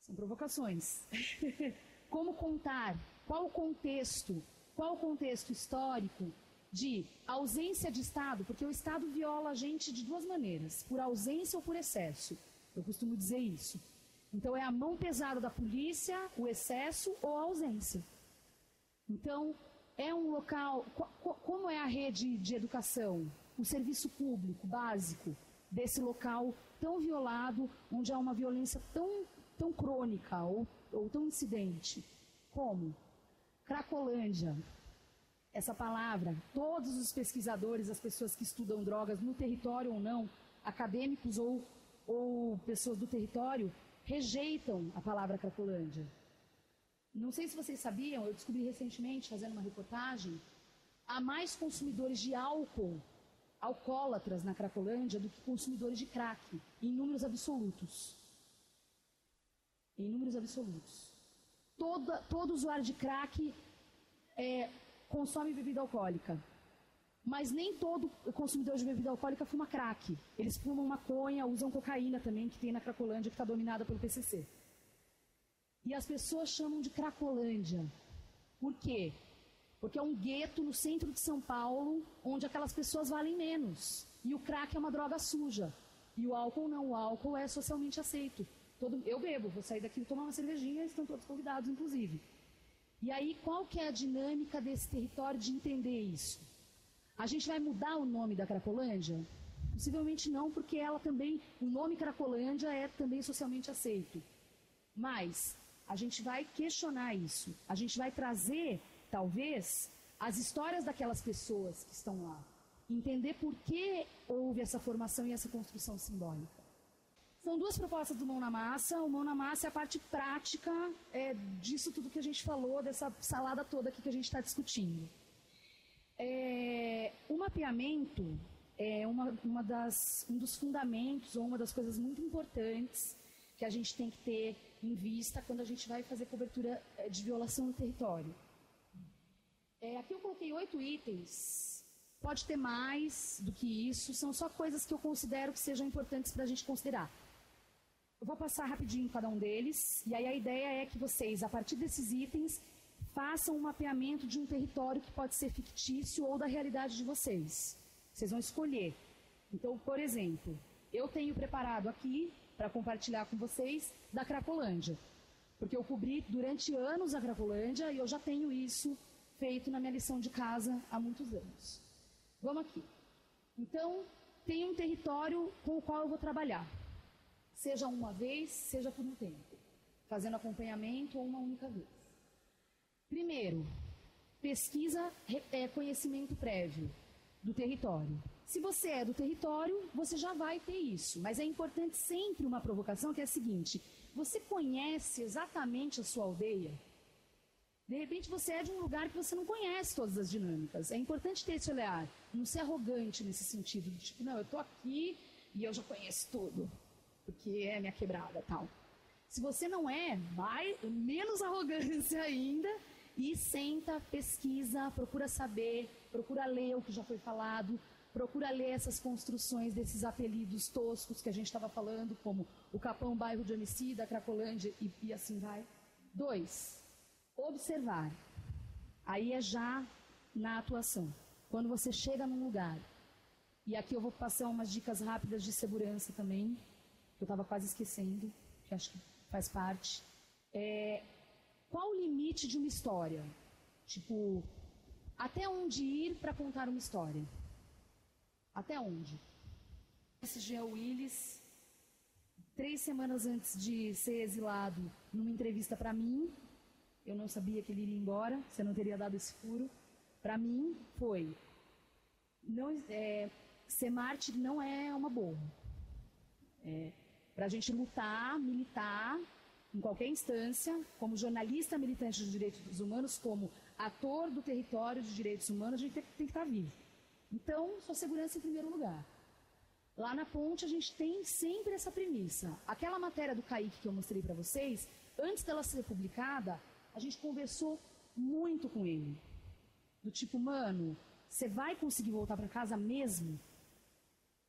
A: São provocações. <laughs> como contar? Qual o contexto? Qual o contexto histórico de ausência de Estado? Porque o Estado viola a gente de duas maneiras, por ausência ou por excesso. Eu costumo dizer isso. Então é a mão pesada da polícia, o excesso ou a ausência. Então, é um local. Como é a rede de educação? O serviço público básico desse local tão violado, onde há uma violência tão, tão crônica ou, ou tão incidente? Como? Cracolândia. Essa palavra, todos os pesquisadores, as pessoas que estudam drogas no território ou não, acadêmicos ou, ou pessoas do território, rejeitam a palavra Cracolândia. Não sei se vocês sabiam, eu descobri recentemente, fazendo uma reportagem, há mais consumidores de álcool, alcoólatras na Cracolândia, do que consumidores de crack, em números absolutos. Em números absolutos. Toda, todo usuário de crack é, consome bebida alcoólica. Mas nem todo consumidor de bebida alcoólica fuma crack. Eles fumam maconha, usam cocaína também, que tem na Cracolândia, que está dominada pelo PCC. E as pessoas chamam de Cracolândia. Por quê? Porque é um gueto no centro de São Paulo, onde aquelas pessoas valem menos. E o crack é uma droga suja. E o álcool não, o álcool é socialmente aceito. Todo, eu bebo, vou sair daqui e tomar uma cervejinha, estão todos convidados, inclusive. E aí, qual que é a dinâmica desse território de entender isso? A gente vai mudar o nome da Cracolândia? Possivelmente não, porque ela também, o nome Cracolândia é também socialmente aceito. Mas a gente vai questionar isso. A gente vai trazer, talvez, as histórias daquelas pessoas que estão lá. Entender por que houve essa formação e essa construção simbólica. São duas propostas do Mão na Massa. O Mão na Massa é a parte prática é, disso tudo que a gente falou, dessa salada toda aqui que a gente está discutindo. É, o mapeamento é uma, uma das, um dos fundamentos ou uma das coisas muito importantes que a gente tem que ter em vista quando a gente vai fazer cobertura eh, de violação no território. É, aqui eu coloquei oito itens. Pode ter mais do que isso, são só coisas que eu considero que sejam importantes para a gente considerar. Eu vou passar rapidinho cada um deles, e aí a ideia é que vocês, a partir desses itens, façam um mapeamento de um território que pode ser fictício ou da realidade de vocês. Vocês vão escolher. Então, por exemplo, eu tenho preparado aqui para compartilhar com vocês da Cracolândia. Porque eu cobri durante anos a Cracolândia e eu já tenho isso feito na minha lição de casa há muitos anos. Vamos aqui. Então, tem um território com o qual eu vou trabalhar. Seja uma vez, seja por um tempo. Fazendo acompanhamento ou uma única vez. Primeiro, pesquisa é conhecimento prévio. do território. Se você é do território, você já vai ter isso. Mas é importante sempre uma provocação que é a seguinte: você conhece exatamente a sua aldeia? De repente você é de um lugar que você não conhece todas as dinâmicas. É importante ter esse olhar, não ser arrogante nesse sentido, de tipo, não, eu estou aqui e eu já conheço tudo, porque é minha quebrada tal. Se você não é, vai menos <laughs> arrogância ainda e senta, pesquisa, procura saber, procura ler o que já foi falado, procura ler essas construções desses apelidos toscos que a gente estava falando, como o Capão, bairro de homicida, Cracolândia e, e assim vai. Dois, observar. Aí é já na atuação. Quando você chega num lugar, e aqui eu vou passar umas dicas rápidas de segurança também, eu estava quase esquecendo, que acho que faz parte. É, qual o limite de uma história? Tipo, até onde ir para contar uma história? Até onde? Esse Jean Willis, três semanas antes de ser exilado, numa entrevista para mim, eu não sabia que ele iria embora, você não teria dado esse furo. Para mim, foi. Não, é, ser mártir não é uma boa. É, para a gente lutar, militar, em qualquer instância, como jornalista militante dos direitos humanos, como ator do território de direitos humanos, a gente tem, tem que estar vivo. Então, sua segurança em primeiro lugar. Lá na ponte a gente tem sempre essa premissa. Aquela matéria do Kaique que eu mostrei para vocês, antes dela ser publicada, a gente conversou muito com ele. Do tipo, mano, você vai conseguir voltar para casa mesmo?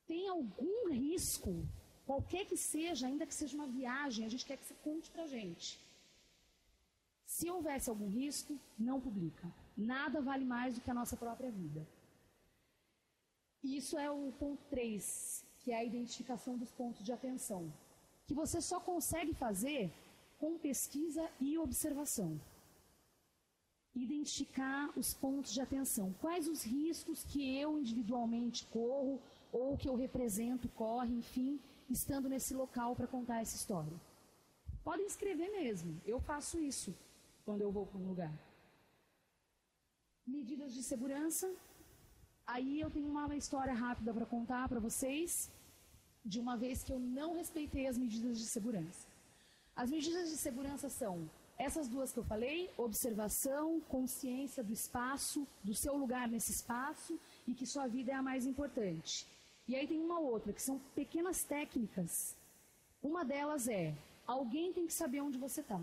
A: Tem algum risco, qualquer que seja, ainda que seja uma viagem, a gente quer que você conte para gente. Se houvesse algum risco, não publica. Nada vale mais do que a nossa própria vida. Isso é o ponto 3, que é a identificação dos pontos de atenção, que você só consegue fazer com pesquisa e observação. Identificar os pontos de atenção. Quais os riscos que eu individualmente corro ou que eu represento corre, enfim, estando nesse local para contar essa história. Podem escrever mesmo. Eu faço isso quando eu vou para um lugar. Medidas de segurança, Aí eu tenho uma história rápida para contar para vocês de uma vez que eu não respeitei as medidas de segurança. As medidas de segurança são essas duas que eu falei: observação, consciência do espaço, do seu lugar nesse espaço e que sua vida é a mais importante. E aí tem uma outra, que são pequenas técnicas. Uma delas é: alguém tem que saber onde você está.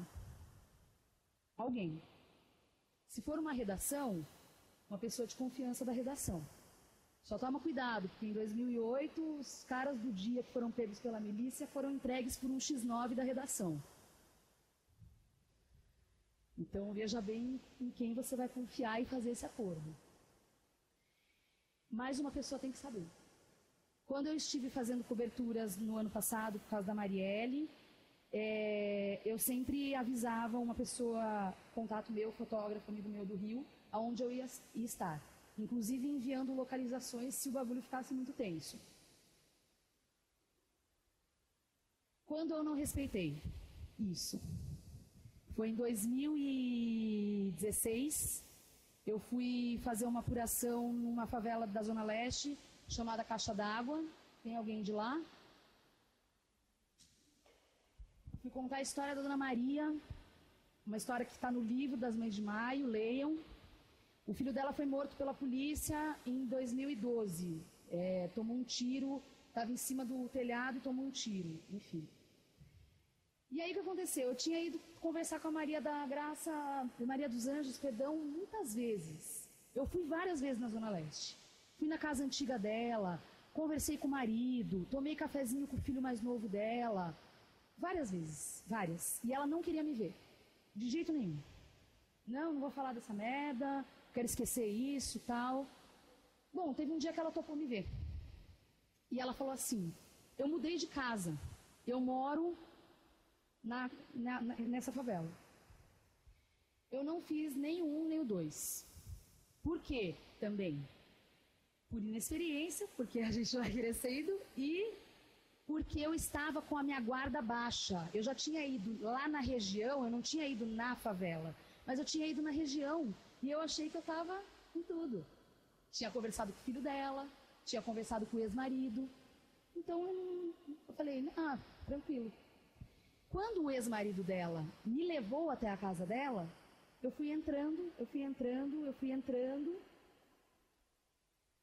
A: Alguém. Se for uma redação, uma pessoa de confiança da redação. Só toma cuidado, porque em 2008 os caras do dia que foram pegos pela milícia foram entregues por um X9 da redação. Então veja bem em quem você vai confiar e fazer esse acordo. Mais uma pessoa tem que saber. Quando eu estive fazendo coberturas no ano passado por causa da Marielle, é, eu sempre avisava uma pessoa, contato meu, fotógrafo, amigo meu do Rio, aonde eu ia, ia estar. Inclusive enviando localizações se o bagulho ficasse muito tenso. Quando eu não respeitei isso? Foi em 2016. Eu fui fazer uma apuração numa favela da Zona Leste chamada Caixa d'Água. Tem alguém de lá? Fui contar a história da Dona Maria, uma história que está no livro das Mães de Maio, leiam. O filho dela foi morto pela polícia em 2012. É, tomou um tiro, estava em cima do telhado e tomou um tiro, enfim. E aí o que aconteceu? Eu tinha ido conversar com a Maria da Graça, Maria dos Anjos, perdão, muitas vezes. Eu fui várias vezes na Zona Leste. Fui na casa antiga dela, conversei com o marido, tomei cafezinho com o filho mais novo dela. Várias vezes, várias. E ela não queria me ver. De jeito nenhum. Não, não vou falar dessa merda, quero esquecer isso tal. Bom, teve um dia que ela topou me ver. E ela falou assim: Eu mudei de casa. Eu moro na, na, nessa favela. Eu não fiz nem um nem o dois. Por quê? Também. Por inexperiência, porque a gente vai crescendo, e porque eu estava com a minha guarda baixa. Eu já tinha ido lá na região, eu não tinha ido na favela, mas eu tinha ido na região e eu achei que eu estava em tudo. Tinha conversado com o filho dela, tinha conversado com o ex-marido. Então eu falei, ah, tranquilo. Quando o ex-marido dela me levou até a casa dela, eu fui entrando, eu fui entrando, eu fui entrando.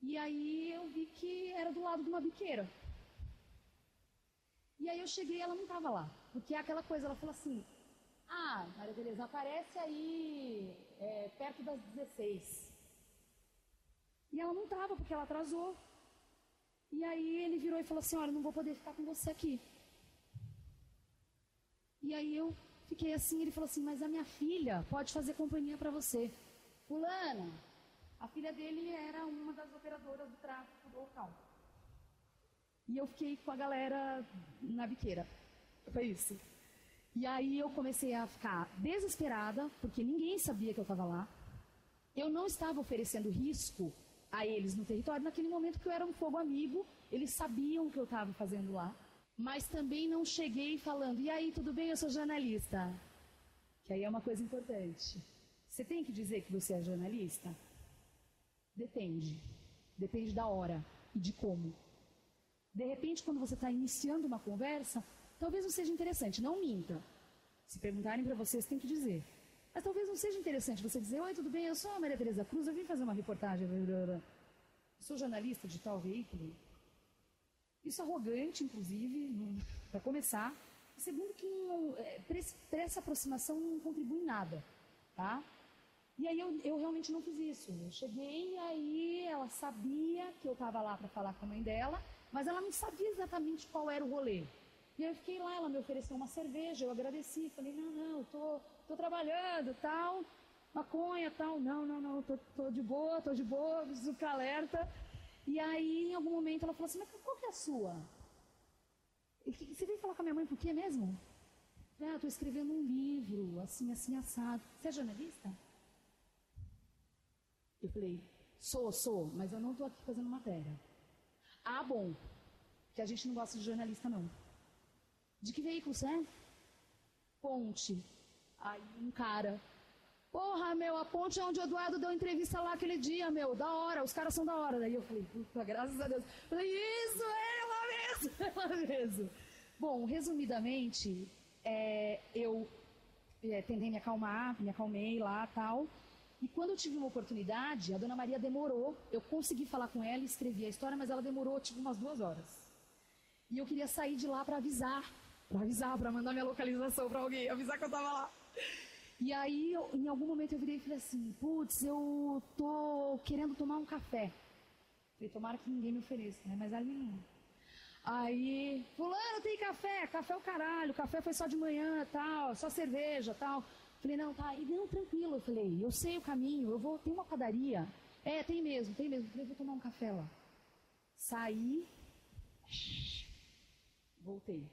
A: E aí eu vi que era do lado de uma biqueira. E aí eu cheguei e ela não estava lá. Porque é aquela coisa, ela falou assim, ah, Maria Tereza, aparece aí é, perto das 16. E ela não estava, porque ela atrasou. E aí ele virou e falou assim, olha, não vou poder ficar com você aqui. E aí eu fiquei assim, ele falou assim, mas a minha filha pode fazer companhia para você. Fulana, a filha dele era uma das operadoras do tráfico do local. E eu fiquei com a galera na biqueira. Foi isso. E aí eu comecei a ficar desesperada, porque ninguém sabia que eu estava lá. Eu não estava oferecendo risco a eles no território naquele momento que eu era um fogo amigo, eles sabiam o que eu estava fazendo lá. Mas também não cheguei falando, e aí, tudo bem, eu sou jornalista. Que aí é uma coisa importante. Você tem que dizer que você é jornalista? Depende. Depende da hora e de como. De repente, quando você está iniciando uma conversa, talvez não seja interessante, não minta. Se perguntarem para você, você tem que dizer. Mas talvez não seja interessante você dizer: Oi, tudo bem? Eu sou a Maria Tereza Cruz, eu vim fazer uma reportagem. Sou jornalista de tal veículo. Isso é arrogante, inclusive, para começar. Segundo, que é, para essa aproximação não contribui em nada. Tá? E aí eu, eu realmente não fiz isso. Eu cheguei e aí ela sabia que eu estava lá para falar com a mãe dela mas ela não sabia exatamente qual era o rolê. E eu fiquei lá, ela me ofereceu uma cerveja, eu agradeci, falei, não, não, tô, tô trabalhando, tal, maconha, tal, não, não, não, tô, tô de boa, tô de boa, preciso ficar alerta. E aí, em algum momento, ela falou assim, mas qual que é a sua? Você veio falar com a minha mãe por quê mesmo? Ah, estou escrevendo um livro, assim, assim, assado. Você é jornalista? Eu falei, sou, sou, mas eu não estou aqui fazendo matéria. Ah, bom. Que a gente não gosta de jornalista, não. De que veículo você é? Ponte. Aí um cara. Porra, meu, a ponte é onde o Eduardo deu entrevista lá aquele dia, meu. Da hora, os caras são da hora. Daí eu falei, puta, graças a Deus. Eu falei, isso é ela mesmo, <laughs> ela mesmo. Bom, resumidamente, é, eu é, tentei me acalmar, me acalmei lá tal. E quando eu tive uma oportunidade, a dona Maria demorou. Eu consegui falar com ela, escrevi a história, mas ela demorou tipo umas duas horas. E eu queria sair de lá para avisar, para avisar, para mandar minha localização para alguém, avisar que eu estava lá. E aí, eu, em algum momento eu virei e falei assim: putz, eu tô querendo tomar um café. Falei, tomara que ninguém me ofereça, né? Mas ali não. Aí, fulano tem café, café é o caralho, café foi só de manhã, tal, só cerveja, tal. Falei, não, tá. E não, tranquilo. Eu falei, eu sei o caminho, eu vou, tem uma padaria. É, tem mesmo, tem mesmo. Eu falei, vou tomar um café lá. Saí, voltei.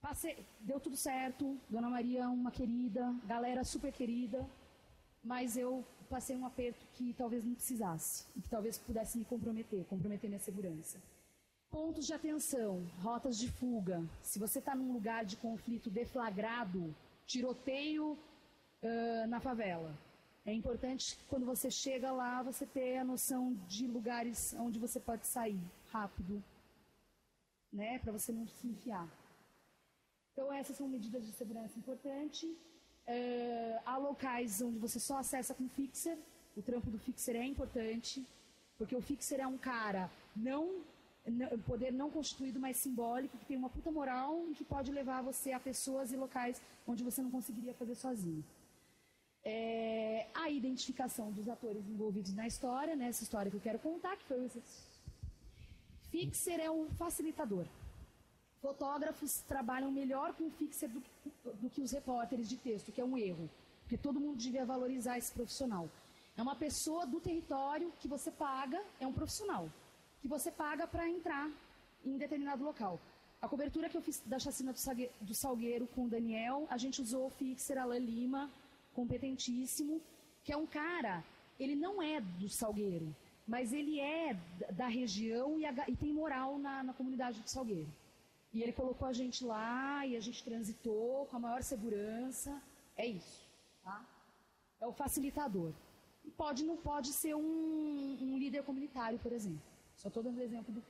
A: Passei, deu tudo certo. Dona Maria, uma querida, galera super querida. Mas eu passei um aperto que talvez não precisasse. E que talvez pudesse me comprometer, comprometer minha segurança. Pontos de atenção, rotas de fuga. Se você está num lugar de conflito deflagrado, tiroteio uh, na favela. É importante quando você chega lá você ter a noção de lugares onde você pode sair rápido, né, para você não se enfiar. Então essas são medidas de segurança importantes. Uh, há locais onde você só acessa com fixer. O trampo do fixer é importante, porque o fixer é um cara não poder não constituído, mas simbólico, que tem uma puta moral e que pode levar você a pessoas e locais onde você não conseguiria fazer sozinho é, a identificação dos atores envolvidos na história, nessa história que eu quero contar, que foi o Fixer é um facilitador. Fotógrafos trabalham melhor com o Fixer do, do que os repórteres de texto, que é um erro, porque todo mundo devia valorizar esse profissional. É uma pessoa do território que você paga, é um profissional, que você paga para entrar em determinado local. A cobertura que eu fiz da chacina do Salgueiro com o Daniel, a gente usou o Fixer Alain Lima, competentíssimo, que é um cara, ele não é do Salgueiro, mas ele é da região e, e tem moral na, na comunidade do Salgueiro. E ele colocou a gente lá e a gente transitou com a maior segurança. É isso, tá? É o facilitador. pode não pode ser um, um líder comunitário, por exemplo. Só estou dando exemplo do.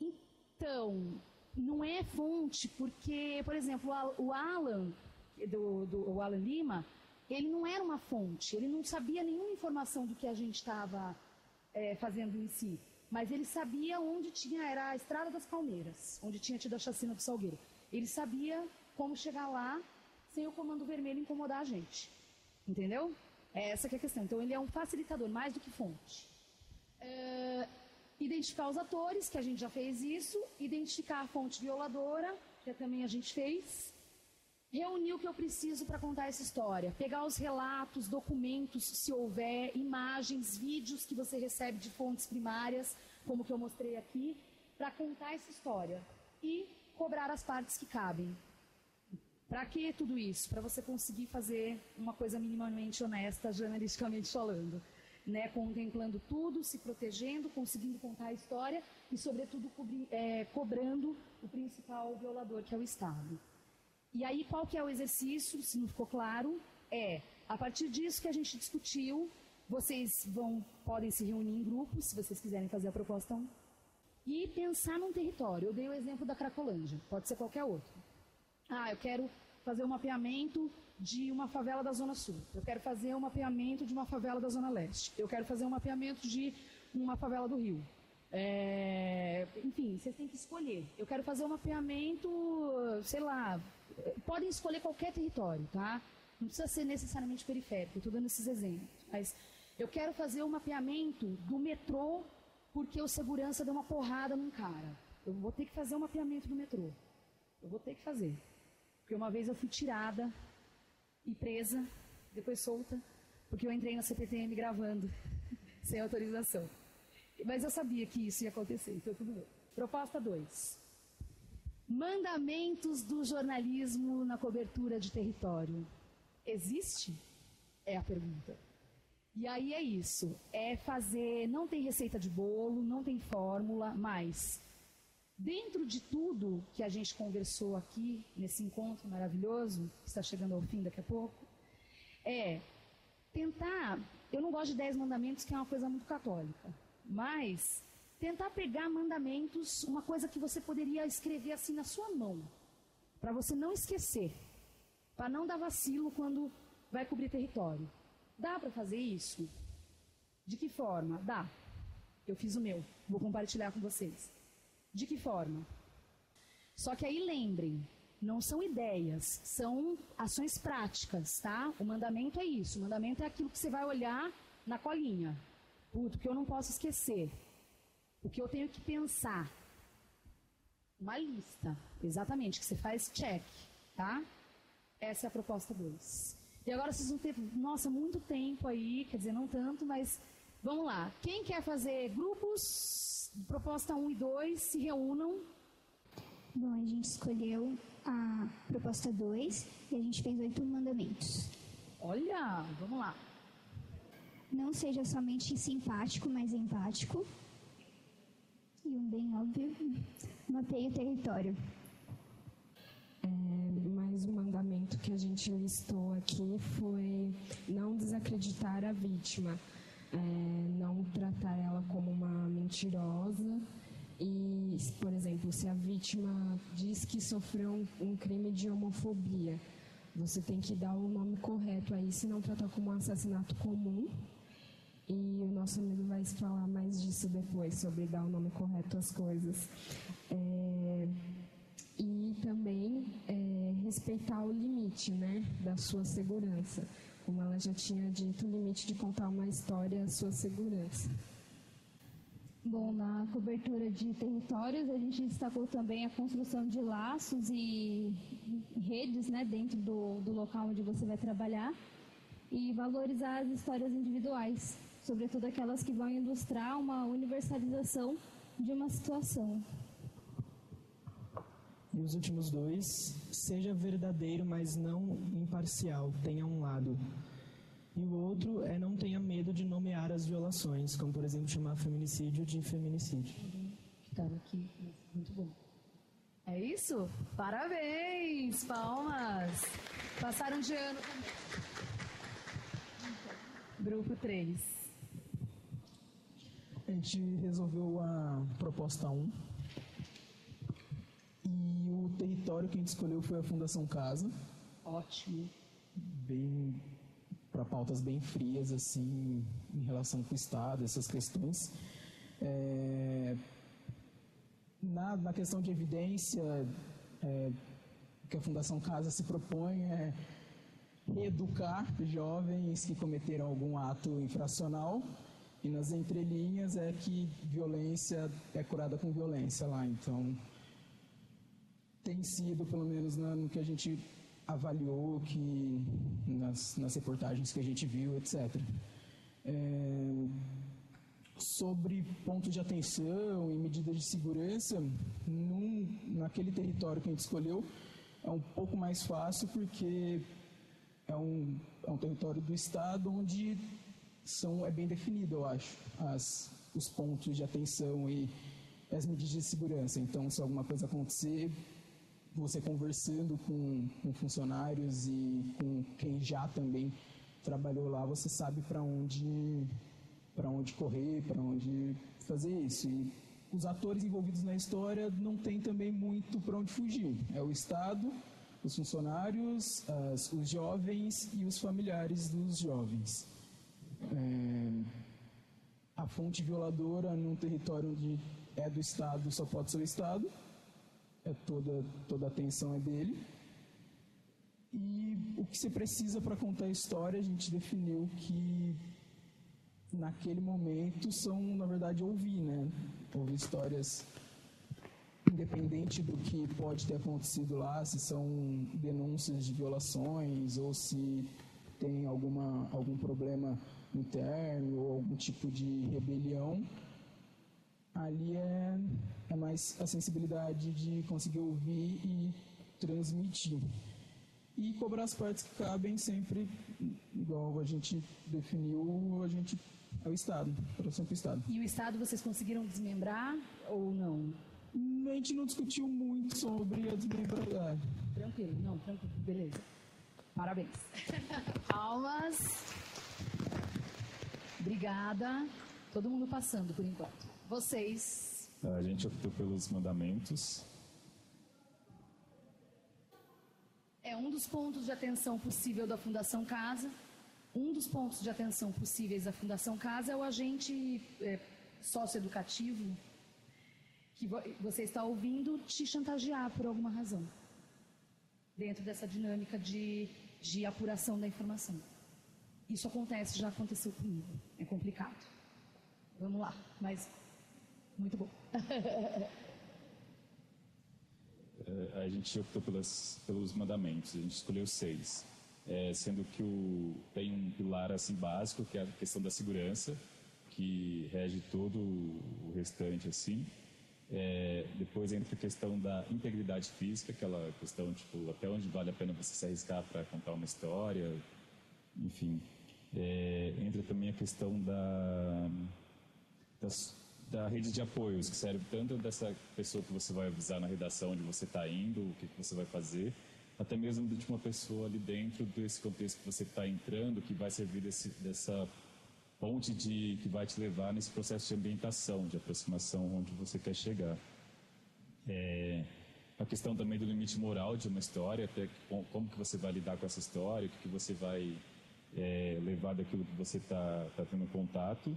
A: Então, não é fonte, porque, por exemplo, o Alan, do, do Alan Lima, ele não era uma fonte, ele não sabia nenhuma informação do que a gente estava é, fazendo em si. Mas ele sabia onde tinha, era a Estrada das Palmeiras, onde tinha tido a chacina do Salgueiro. Ele sabia como chegar lá sem o Comando Vermelho incomodar a gente. Entendeu? É essa que é a questão. Então ele é um facilitador, mais do que fonte. É, identificar os atores, que a gente já fez isso. Identificar a fonte violadora, que também a gente fez. Reunir o que eu preciso para contar essa história. Pegar os relatos, documentos, se houver, imagens, vídeos que você recebe de fontes primárias, como que eu mostrei aqui, para contar essa história. E cobrar as partes que cabem. Para que tudo isso? Para você conseguir fazer uma coisa minimamente honesta, jornalisticamente falando. Né? Contemplando tudo, se protegendo, conseguindo contar a história e, sobretudo, cobri, é, cobrando o principal violador, que é o Estado. E aí, qual que é o exercício, se não ficou claro? É, a partir disso que a gente discutiu, vocês vão, podem se reunir em grupos, se vocês quiserem fazer a proposta e pensar num território. Eu dei o exemplo da Cracolândia, pode ser qualquer outro. Ah, eu quero fazer um mapeamento de uma favela da Zona Sul. Eu quero fazer um mapeamento de uma favela da Zona Leste. Eu quero fazer um mapeamento de uma favela do Rio. É, enfim, vocês têm que escolher. Eu quero fazer um mapeamento, sei lá, podem escolher qualquer território, tá? Não precisa ser necessariamente periférico, estou dando esses exemplos. Mas eu quero fazer um mapeamento do metrô porque o segurança deu uma porrada num cara. Eu vou ter que fazer um mapeamento do metrô. Eu vou ter que fazer. Porque uma vez eu fui tirada e presa, depois solta, porque eu entrei na CPTM gravando, <laughs> sem autorização. Mas eu sabia que isso ia acontecer, então tudo bem. Proposta 2. Mandamentos do jornalismo na cobertura de território. Existe? É a pergunta. E aí é isso, é fazer, não tem receita de bolo, não tem fórmula, mas Dentro de tudo que a gente conversou aqui, nesse encontro maravilhoso, que está chegando ao fim daqui a pouco, é tentar. Eu não gosto de dez mandamentos, que é uma coisa muito católica, mas tentar pegar mandamentos, uma coisa que você poderia escrever assim na sua mão, para você não esquecer, para não dar vacilo quando vai cobrir território. Dá para fazer isso? De que forma? Dá. Eu fiz o meu, vou compartilhar com vocês. De que forma? Só que aí lembrem, não são ideias, são ações práticas, tá? O mandamento é isso. O mandamento é aquilo que você vai olhar na colinha. Puto, que eu não posso esquecer. O que eu tenho que pensar. Uma lista, exatamente, que você faz check, tá? Essa é a proposta 2. E agora vocês vão ter, nossa, muito tempo aí, quer dizer, não tanto, mas vamos lá. Quem quer fazer grupos proposta 1 e 2 se reúnam.
B: Bom, a gente escolheu a proposta 2 e a gente fez oito mandamentos.
A: Olha, vamos lá.
B: Não seja somente simpático, mas empático. E um bem óbvio, <laughs> mapeie o território.
C: É, mais um mandamento que a gente listou aqui foi não desacreditar a vítima é, não tratar ela como uma mentirosa e, por exemplo, se a vítima diz que sofreu um, um crime de homofobia, você tem que dar o nome correto aí, se não tratar como um assassinato comum. E o nosso amigo vai falar mais disso depois, sobre dar o nome correto às coisas. É, e também é, respeitar o limite né, da sua segurança como ela já tinha dito, o limite de contar uma história é a sua segurança.
D: Bom, na cobertura de territórios, a gente destacou também a construção de laços e redes né, dentro do, do local onde você vai trabalhar e valorizar as histórias individuais, sobretudo aquelas que vão ilustrar uma universalização de uma situação.
E: E os últimos dois, seja verdadeiro, mas não imparcial, tenha um lado. E o outro é não tenha medo de nomear as violações, como por exemplo chamar feminicídio de feminicídio.
A: Estava aqui, muito bom. É isso? Parabéns! Palmas! Passaram de ano. Grupo 3.
E: A gente resolveu a proposta 1. E o território que a gente escolheu foi a Fundação Casa.
A: Ótimo.
E: Bem para pautas bem frias assim em relação com o Estado, essas questões. É, na, na questão de evidência, é, que a Fundação Casa se propõe é reeducar jovens que cometeram algum ato infracional e nas entrelinhas é que violência é curada com violência lá. Então, tem sido, pelo menos no que a gente avaliou, que nas, nas reportagens que a gente viu, etc. É, sobre pontos de atenção e medidas de segurança, num, naquele território que a gente escolheu, é um pouco mais fácil porque é um, é um território do Estado onde são, é bem definido, eu acho, as, os pontos de atenção e as medidas de segurança. Então, se alguma coisa acontecer, você conversando com, com funcionários e com quem já também trabalhou lá, você sabe para onde para onde correr, para onde fazer isso. E os atores envolvidos na história não tem também muito para onde fugir. É o Estado, os funcionários, as, os jovens e os familiares dos jovens. É, a fonte violadora num território onde é do Estado só pode ser o Estado, é toda, toda a atenção é dele. E o que se precisa para contar a história, a gente definiu que naquele momento são, na verdade, ouvir, né? Ouvir histórias independente do que pode ter acontecido lá, se são denúncias de violações ou se tem alguma, algum problema interno ou algum tipo de rebelião, ali é, é mais a sensibilidade de conseguir ouvir e transmitir. E cobrar as partes que cabem sempre, igual a gente definiu, a gente é o Estado, para o Estado.
A: E o Estado vocês conseguiram desmembrar ou não?
E: A gente não discutiu muito sobre a desmembragem.
A: Tranquilo, não, tranquilo, beleza. Parabéns. <laughs> Palmas. Obrigada. Todo mundo passando por enquanto. Vocês.
F: A gente optou pelos mandamentos.
A: É um dos pontos de atenção possível da Fundação Casa. Um dos pontos de atenção possíveis da Fundação Casa é o agente é, socioeducativo que você está ouvindo te chantagear por alguma razão. Dentro dessa dinâmica de, de apuração da informação. Isso acontece, já aconteceu comigo. É complicado. Vamos lá, mas muito bom. <laughs>
F: É, a gente optou pelas, pelos mandamentos, a gente escolheu seis. É, sendo que o, tem um pilar assim básico, que é a questão da segurança, que rege todo o restante assim. É, depois entra a questão da integridade física, aquela questão, tipo, até onde vale a pena você se arriscar para contar uma história, enfim. É, entra também a questão da, das, da rede de apoios, que serve tanto dessa pessoa que você vai avisar na redação onde você está indo, o que, que você vai fazer, até mesmo de uma pessoa ali dentro desse contexto que você está entrando, que vai servir desse, dessa ponte de, que vai te levar nesse processo de ambientação, de aproximação onde você quer chegar. É, a questão também do limite moral de uma história, até como que você vai lidar com essa história, o que, que você vai é, levar daquilo que você está tá tendo contato.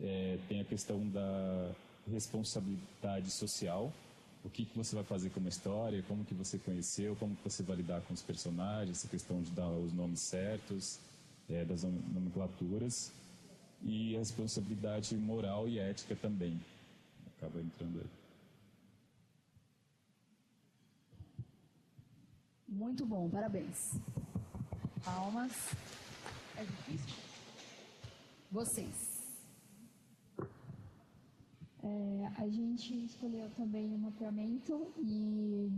F: É, tem a questão da responsabilidade social, o que, que você vai fazer com uma história, como que você conheceu, como que você vai lidar com os personagens, essa questão de dar os nomes certos, é, das nomenclaturas e a responsabilidade moral e ética também. Acaba entrando aí.
A: Muito bom, parabéns. Palmas. É difícil? Vocês.
D: É, a gente escolheu também o mapeamento e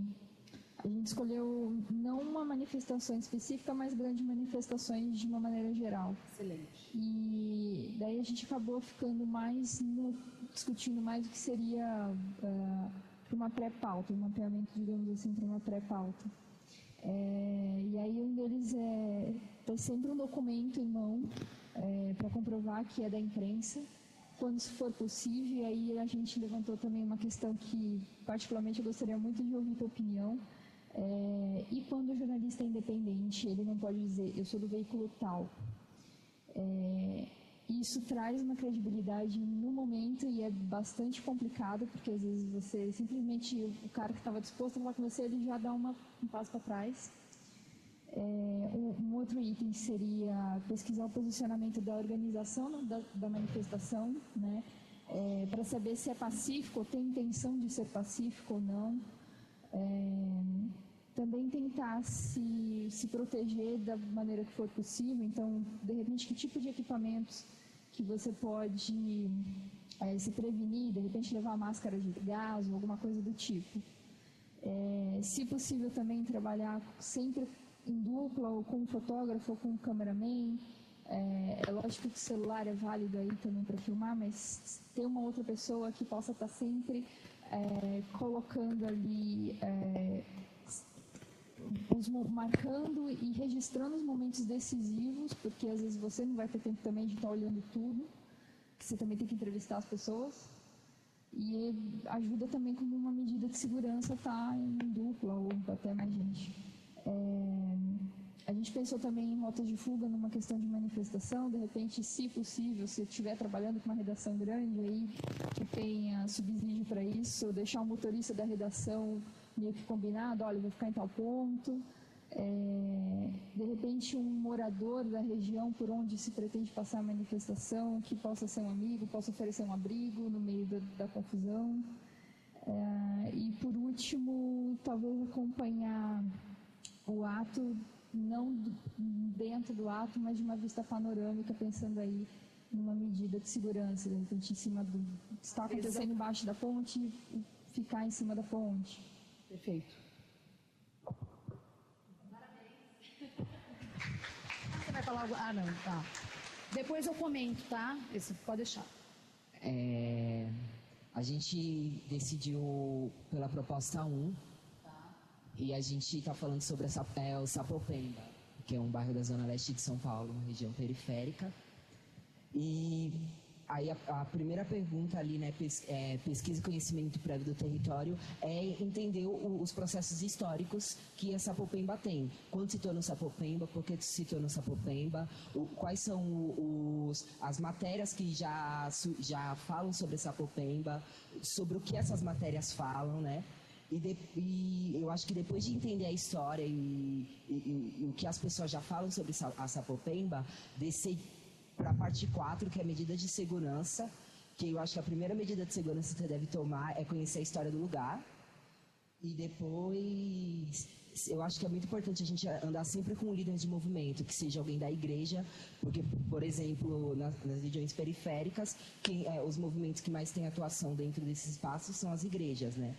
D: a gente escolheu não uma manifestação específica, mas grandes manifestações de uma maneira geral.
A: Excelente.
D: E daí a gente acabou ficando mais no, discutindo mais o que seria uh, para uma pré-pauta, um mapeamento, digamos assim, para uma pré-pauta. É, e aí um deles é, tá sempre um documento em mão é, para comprovar que é da imprensa, quando se for possível. E aí a gente levantou também uma questão que, particularmente, eu gostaria muito de ouvir tua opinião. É, e quando o jornalista é independente, ele não pode dizer, eu sou do veículo tal. É, isso traz uma credibilidade no momento e é bastante complicado, porque às vezes você simplesmente, o cara que estava disposto a falar com você, ele já dá uma, um passo para trás. É, um, outro item seria pesquisar o posicionamento da organização da, da manifestação, né, é, para saber se é pacífico, ou tem intenção de ser pacífico ou não. É, também tentar se, se proteger da maneira que for possível, então, de repente, que tipo de equipamentos que você pode é, se prevenir, de repente levar máscara de gás ou alguma coisa do tipo. É, se possível também trabalhar sempre em dupla ou com um fotógrafo ou com um cameraman. É, é lógico que o celular é válido aí também para filmar, mas ter uma outra pessoa que possa estar tá sempre é, colocando ali os, marcando e registrando os momentos decisivos, porque às vezes você não vai ter tempo também de estar olhando tudo, você também tem que entrevistar as pessoas. E ajuda também como uma medida de segurança estar tá em dupla ou até mais gente. É, a gente pensou também em rotas de fuga numa questão de manifestação, de repente, se possível, se estiver trabalhando com uma redação grande aí, que tenha subsídio para isso, deixar o motorista da redação meio que combinado, olha, vou ficar em tal ponto. É, de repente, um morador da região por onde se pretende passar a manifestação, que possa ser um amigo, possa oferecer um abrigo no meio da, da confusão. É, e, por último, talvez acompanhar o ato, não dentro do ato, mas de uma vista panorâmica, pensando aí numa medida de segurança, de repente, em cima do. está acontecendo embaixo da ponte, ficar em cima da ponte.
A: Perfeito. Parabéns. Você vai falar algo? Ah, não, tá. Depois eu comento, tá? Esse pode deixar.
G: É, a gente decidiu pela proposta 1 tá. e a gente está falando sobre essa, é, o Sapopemba, que é um bairro da zona leste de São Paulo, uma região periférica. E Aí a, a, primeira pergunta ali, né, pes, é, pesquisa e conhecimento prévio do território, é entender o, os processos históricos que a Sapopemba tem. Quando se tornou Sapopemba, por que se tornou Sapopemba, o, quais são os, as matérias que já, já falam sobre Sapopemba, sobre o que essas matérias falam, né? E, de, e, eu acho que depois de entender a história e, e, e, o que as pessoas já falam sobre a Sapopemba, descer para a parte 4, que é medida de segurança, que eu acho que a primeira medida de segurança que você deve tomar é conhecer a história do lugar. E depois, eu acho que é muito importante a gente andar sempre com um líder de movimento, que seja alguém da igreja, porque, por exemplo, nas, nas regiões periféricas, quem, é, os movimentos que mais têm atuação dentro desses espaços são as igrejas, né?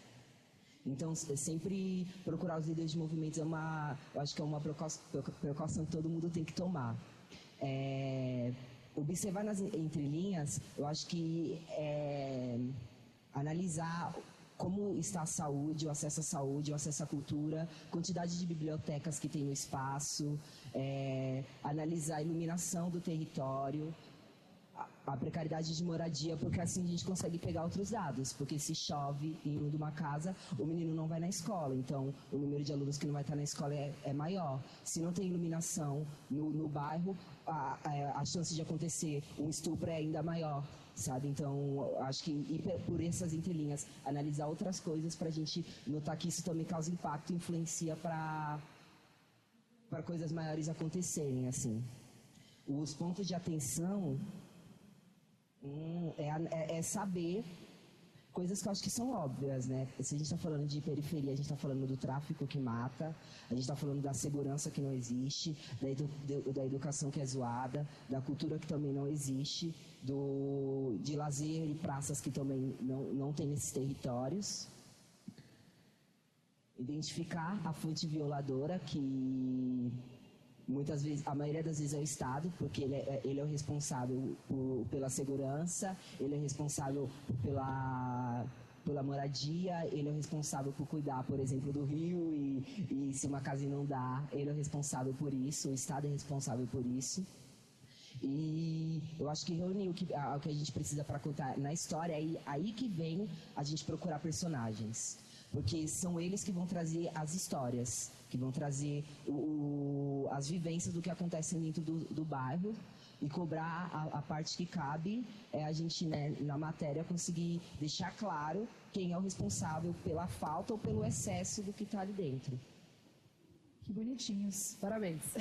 G: Então, sempre procurar os líderes de movimentos é uma, eu acho que é uma precaução que todo mundo tem que tomar. É, observar nas entrelinhas, eu acho que é, analisar como está a saúde, o acesso à saúde, o acesso à cultura, quantidade de bibliotecas que tem no espaço, é, analisar a iluminação do território, a precariedade de moradia, porque assim a gente consegue pegar outros dados. Porque se chove em uma casa, o menino não vai na escola. Então, o número de alunos que não vai estar na escola é, é maior. Se não tem iluminação no, no bairro, a, a, a, chance de acontecer um estupro é ainda maior. Sabe? Então, acho que ir por essas entrelinhas, analisar outras coisas para a gente notar que isso também causa impacto e influencia para coisas maiores acontecerem. assim. Os pontos de atenção Hum, é, é, é, saber coisas que eu acho que são óbvias, né? Se a gente está falando de periferia, a gente está falando do tráfico que mata, a gente está falando da segurança que não existe, da, edu, da, educação que é zoada, da cultura que também não existe, do, de lazer e praças que também não, não tem nesses territórios. Identificar a fonte violadora que Muitas vezes, a maioria das vezes é o Estado, porque ele é, ele é o responsável por, pela segurança, ele é responsável pela, pela moradia, ele é o responsável por cuidar, por exemplo, do rio e, e se uma casa inundar, ele é o responsável por isso, o Estado é responsável por isso. E eu acho que reunir o que, o que a gente precisa para contar na história, aí, aí que vem a gente procurar personagens. Porque são eles que vão trazer as histórias, que vão trazer o, o, as vivências do que acontece dentro do, do bairro e cobrar a, a, parte que cabe é a gente, né, na matéria, conseguir deixar claro quem é o responsável pela falta ou pelo excesso do que está ali dentro.
A: Que bonitinhos. Parabéns. <laughs>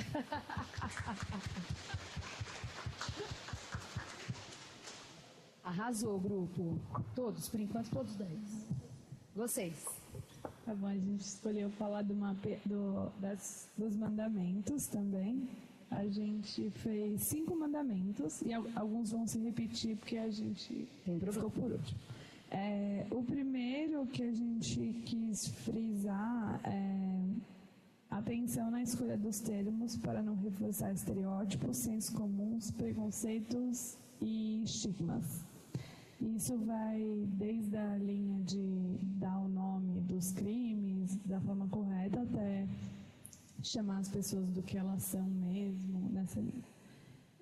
A: Arrasou, grupo. Todos, por enquanto, todos dez. Vocês.
H: Tá bom, a gente escolheu falar do, do, das, dos mandamentos também. A gente fez cinco mandamentos e alguns vão se repetir porque a gente ficou por último. É, o primeiro que a gente quis frisar é atenção na escolha dos termos para não reforçar estereótipos, sensos comuns, preconceitos e estigmas. Isso vai desde a linha de dar o nome dos crimes da forma correta até chamar as pessoas do que elas são mesmo nessa linha.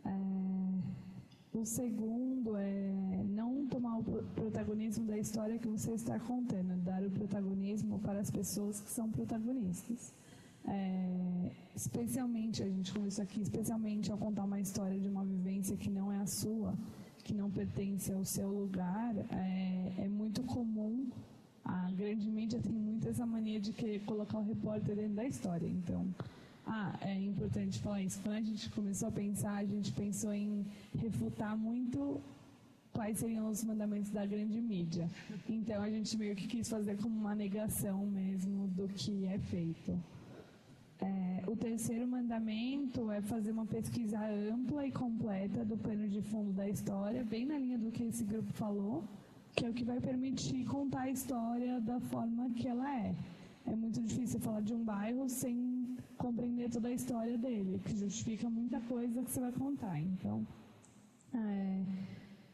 H: É, o segundo é não tomar o protagonismo da história que você está contando, dar o protagonismo para as pessoas que são protagonistas. É, especialmente, a gente começou aqui, especialmente ao contar uma história de uma vivência que não é a sua, que não pertence ao seu lugar, é, é muito comum. A grande mídia tem muito essa mania de querer colocar o repórter dentro da história. Então, ah, é importante falar isso. Quando a gente começou a pensar, a gente pensou em refutar muito quais seriam os mandamentos da grande mídia. Então, a gente meio que quis fazer como uma negação mesmo do que é feito. É, o terceiro mandamento é fazer uma pesquisa ampla e completa do plano de fundo da história, bem na linha do que esse grupo falou, que é o que vai permitir contar a história da forma que ela é. É muito difícil falar de um bairro sem compreender toda a história dele, que justifica muita coisa que você vai contar. Então, é,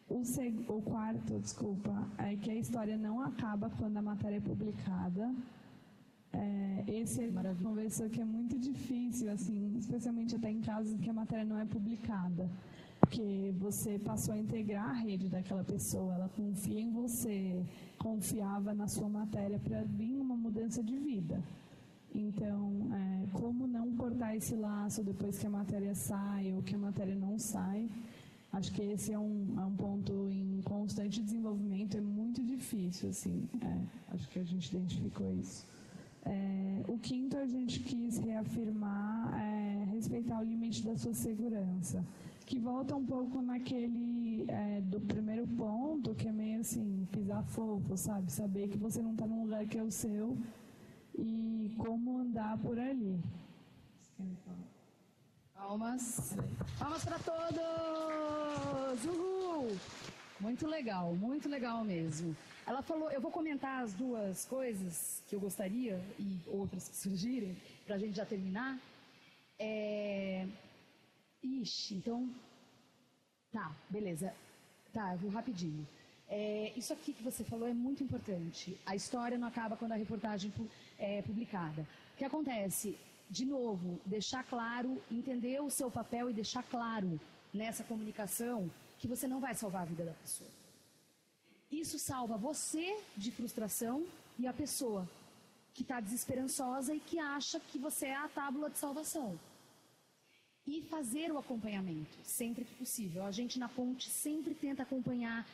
H: o, o quarto, desculpa, é que a história não acaba quando a matéria é publicada é, esse é uma conversa que é muito difícil, assim, especialmente até em casos que a matéria não é publicada. Porque você passou a integrar a rede daquela pessoa, ela confia em você, confiava na sua matéria para vir uma mudança de vida. Então, é, como não cortar esse laço depois que a matéria sai ou que a matéria não sai? Acho que esse é um, é um ponto em constante desenvolvimento, é muito difícil, assim. É, acho que a gente identificou isso. É, o quinto, a gente quis reafirmar, é, respeitar o limite da sua segurança, que volta um pouco naquele é, do primeiro ponto, que é meio assim, pisar fofo, sabe? Saber que você não está num lugar que é o seu e como andar por ali.
A: Palmas. Palmas para todos! Uhul! Muito legal, muito legal mesmo. Ela falou, eu vou comentar as duas coisas que eu gostaria e outras que surgirem, para a gente já terminar. É... Ixi, então. Tá, beleza. Tá, eu vou rapidinho. É, isso aqui que você falou é muito importante. A história não acaba quando a reportagem é publicada. O que acontece? De novo, deixar claro, entender o seu papel e deixar claro nessa comunicação que você não vai salvar a vida da pessoa. Isso salva você de frustração e a pessoa que está desesperançosa e que acha que você é a tábula de salvação. E fazer o acompanhamento, sempre que possível. A gente na ponte sempre tenta acompanhar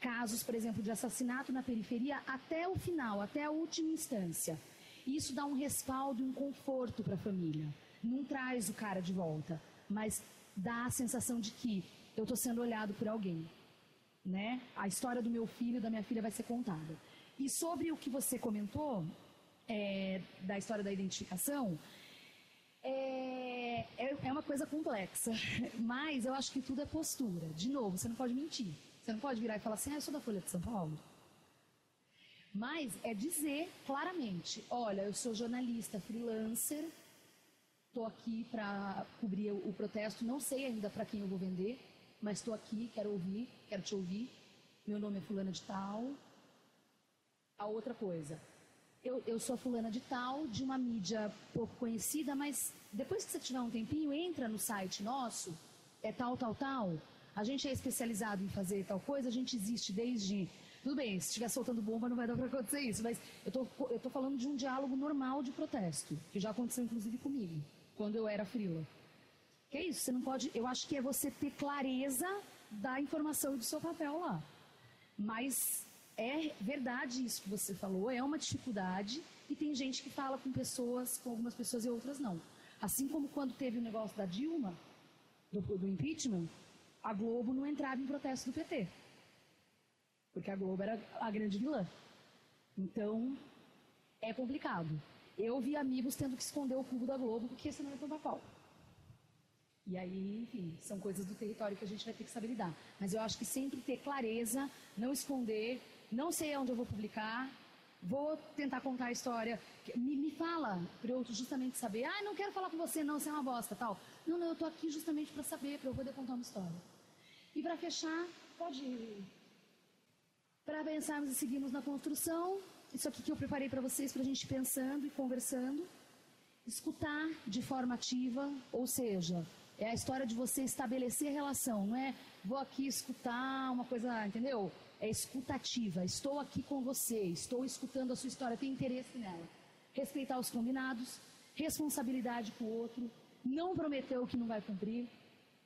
A: casos, por exemplo, de assassinato na periferia até o final, até a última instância. Isso dá um respaldo, um conforto para a família. Não traz o cara de volta, mas dá a sensação de que eu estou sendo olhado por alguém né? A história do meu filho, da minha filha vai ser contada. E sobre o que você comentou, é, da história da identificação, é, é, é, uma coisa complexa, <laughs> mas eu acho que tudo é postura. De novo, você não pode mentir. Você não pode virar e falar assim, ah, eu sou da Folha de São Paulo. Mas é dizer claramente, olha, eu sou jornalista, freelancer, estou aqui para cobrir o protesto, não sei ainda para quem eu vou vender, mas estou aqui, quero ouvir, quero te ouvir. Meu nome é fulana de tal. a outra coisa. Eu, eu sou fulana de tal, de uma mídia pouco conhecida, mas depois que você tiver um tempinho, entra no site nosso, é tal, tal, tal. A gente é especializado em fazer tal coisa, a gente existe desde. Tudo bem, se estiver soltando bomba não vai dar para acontecer isso, mas eu tô, eu tô falando de um diálogo normal de protesto, que já aconteceu inclusive comigo, quando eu era frila. Que é isso, você não pode. Eu acho que é você ter clareza da informação e do seu papel lá. Mas é verdade isso que você falou, é uma dificuldade e tem gente que fala com pessoas, com algumas pessoas e outras não. Assim como quando teve o negócio da Dilma, do, do impeachment, a Globo não entrava em protesto do PT. Porque a Globo era a grande vilã. Então, é complicado. Eu vi amigos tendo que esconder o cubo da Globo porque senão ia tomar pau. E aí, enfim, são coisas do território que a gente vai ter que saber lidar. Mas eu acho que sempre ter clareza, não esconder, não sei onde eu vou publicar, vou tentar contar a história. Me, me fala, para eu justamente saber. Ah, não quero falar com você, não, você é uma bosta, tal. Não, não, eu estou aqui justamente para saber, para eu poder contar uma história. E para fechar, pode ir. Para pensarmos e seguirmos na construção, isso aqui que eu preparei para vocês, para a gente pensando e conversando. Escutar de forma ativa, ou seja, é a história de você estabelecer relação, não é vou aqui escutar uma coisa, entendeu? É escutativa. Estou aqui com você, estou escutando a sua história, tenho interesse nela. Respeitar os combinados, responsabilidade com o outro, não prometer o que não vai cumprir.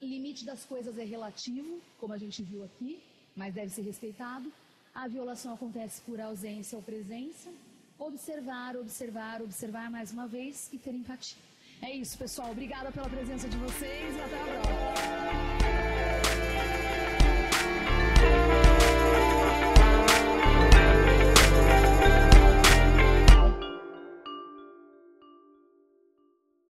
A: Limite das coisas é relativo, como a gente viu aqui, mas deve ser respeitado. A violação acontece por ausência ou presença. Observar, observar, observar mais uma vez e ter empatia. É isso, pessoal. Obrigada pela presença de vocês e até a próxima.